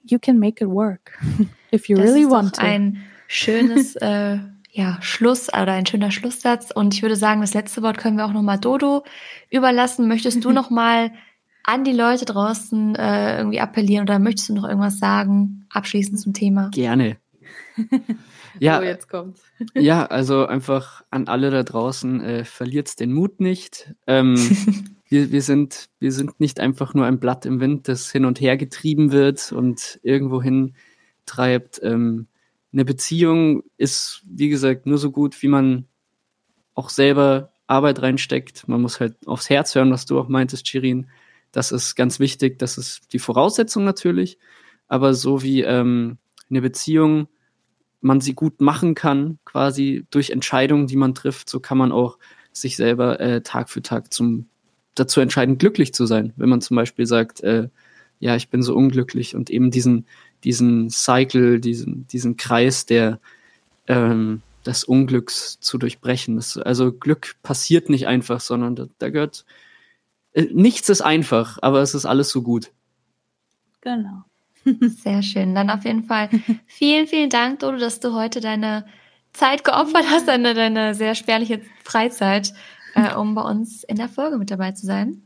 you can make it work if you das really want to. ein schönes äh, ja, Schluss oder ein schöner Schlusssatz. Und ich würde sagen, das letzte Wort können wir auch nochmal Dodo überlassen. Möchtest du nochmal an die Leute draußen äh, irgendwie appellieren oder möchtest du noch irgendwas sagen, abschließend zum Thema? Gerne. ja, oh, jetzt kommt's. ja, also einfach an alle da draußen, äh, verliert den Mut nicht. Ähm, wir, wir, sind, wir sind nicht einfach nur ein Blatt im Wind, das hin und her getrieben wird und irgendwo hin treibt. Ähm, eine Beziehung ist, wie gesagt, nur so gut, wie man auch selber Arbeit reinsteckt. Man muss halt aufs Herz hören, was du auch meintest, Shirin. Das ist ganz wichtig. Das ist die Voraussetzung natürlich. Aber so wie ähm, eine Beziehung man sie gut machen kann, quasi durch Entscheidungen, die man trifft, so kann man auch sich selber äh, Tag für Tag zum dazu entscheiden, glücklich zu sein. Wenn man zum Beispiel sagt, äh, ja, ich bin so unglücklich und eben diesen, diesen Cycle, diesen, diesen Kreis der ähm, des Unglücks zu durchbrechen. Das, also Glück passiert nicht einfach, sondern da, da gehört äh, nichts ist einfach, aber es ist alles so gut. Genau. Sehr schön. Dann auf jeden Fall vielen, vielen Dank, Dodo, dass du heute deine Zeit geopfert hast, deine, deine sehr spärliche Freizeit, äh, um bei uns in der Folge mit dabei zu sein.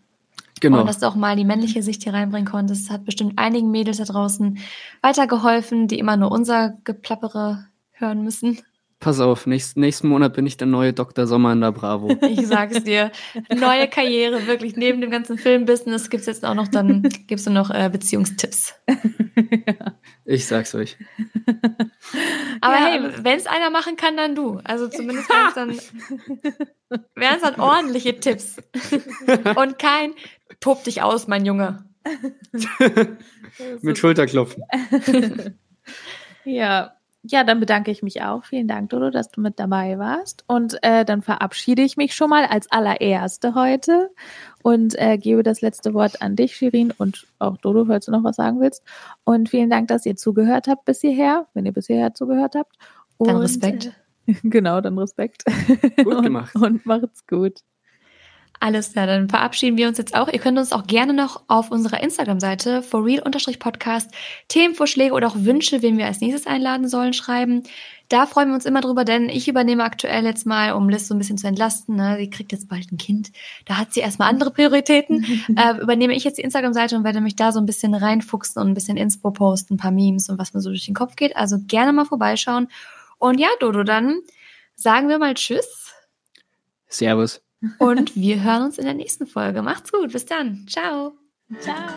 Genau. Und dass du auch mal die männliche Sicht hier reinbringen konntest. Das hat bestimmt einigen Mädels da draußen weitergeholfen, die immer nur unser Geplappere hören müssen. Pass auf, nächst, nächsten Monat bin ich der neue Dr. Sommer in der Bravo. Ich sag's dir. Neue Karriere, wirklich. Neben dem ganzen Filmbusiness gibt's jetzt auch noch, dann gibst du noch äh, Beziehungstipps. Ich sag's euch. Aber Ja, hey, alles- wenn es einer machen kann, dann du. Also zumindest wären es dann, wären's dann ordentliche Tipps. Und kein tob dich aus, mein Junge. Mit Schulterklopfen. Ja, ja, dann bedanke ich mich auch. Vielen Dank, Dodo, dass du mit dabei warst. Und äh, dann verabschiede ich mich schon mal als allererste heute und äh, gebe das letzte Wort an dich, Shirin, und auch Dodo, falls du noch was sagen willst. Und vielen Dank, dass ihr zugehört habt bis hierher, wenn ihr bis hierher zugehört habt. Und, Dann Respekt. Äh, genau, dann Respekt. Gut gemacht. Und, und macht's gut. Alles klar, dann verabschieden wir uns jetzt auch. Ihr könnt uns auch gerne noch auf unserer Instagram-Seite for real-podcast Themenvorschläge oder auch Wünsche, wen wir als nächstes einladen sollen, schreiben. Da freuen wir uns immer drüber, denn ich übernehme aktuell jetzt mal, um Liz so ein bisschen zu entlasten. Ne? Sie kriegt jetzt bald ein Kind. Da hat sie erstmal andere Prioritäten. äh, übernehme ich jetzt die Instagram-Seite und werde mich da so ein bisschen reinfuchsen und ein bisschen Inspo posten, ein paar Memes und was mir so durch den Kopf geht. Also gerne mal vorbeischauen. Und ja, Dodo, dann sagen wir mal Tschüss. Servus. Und wir hören uns in der nächsten Folge. Macht's gut. Bis dann. Ciao. Ciao.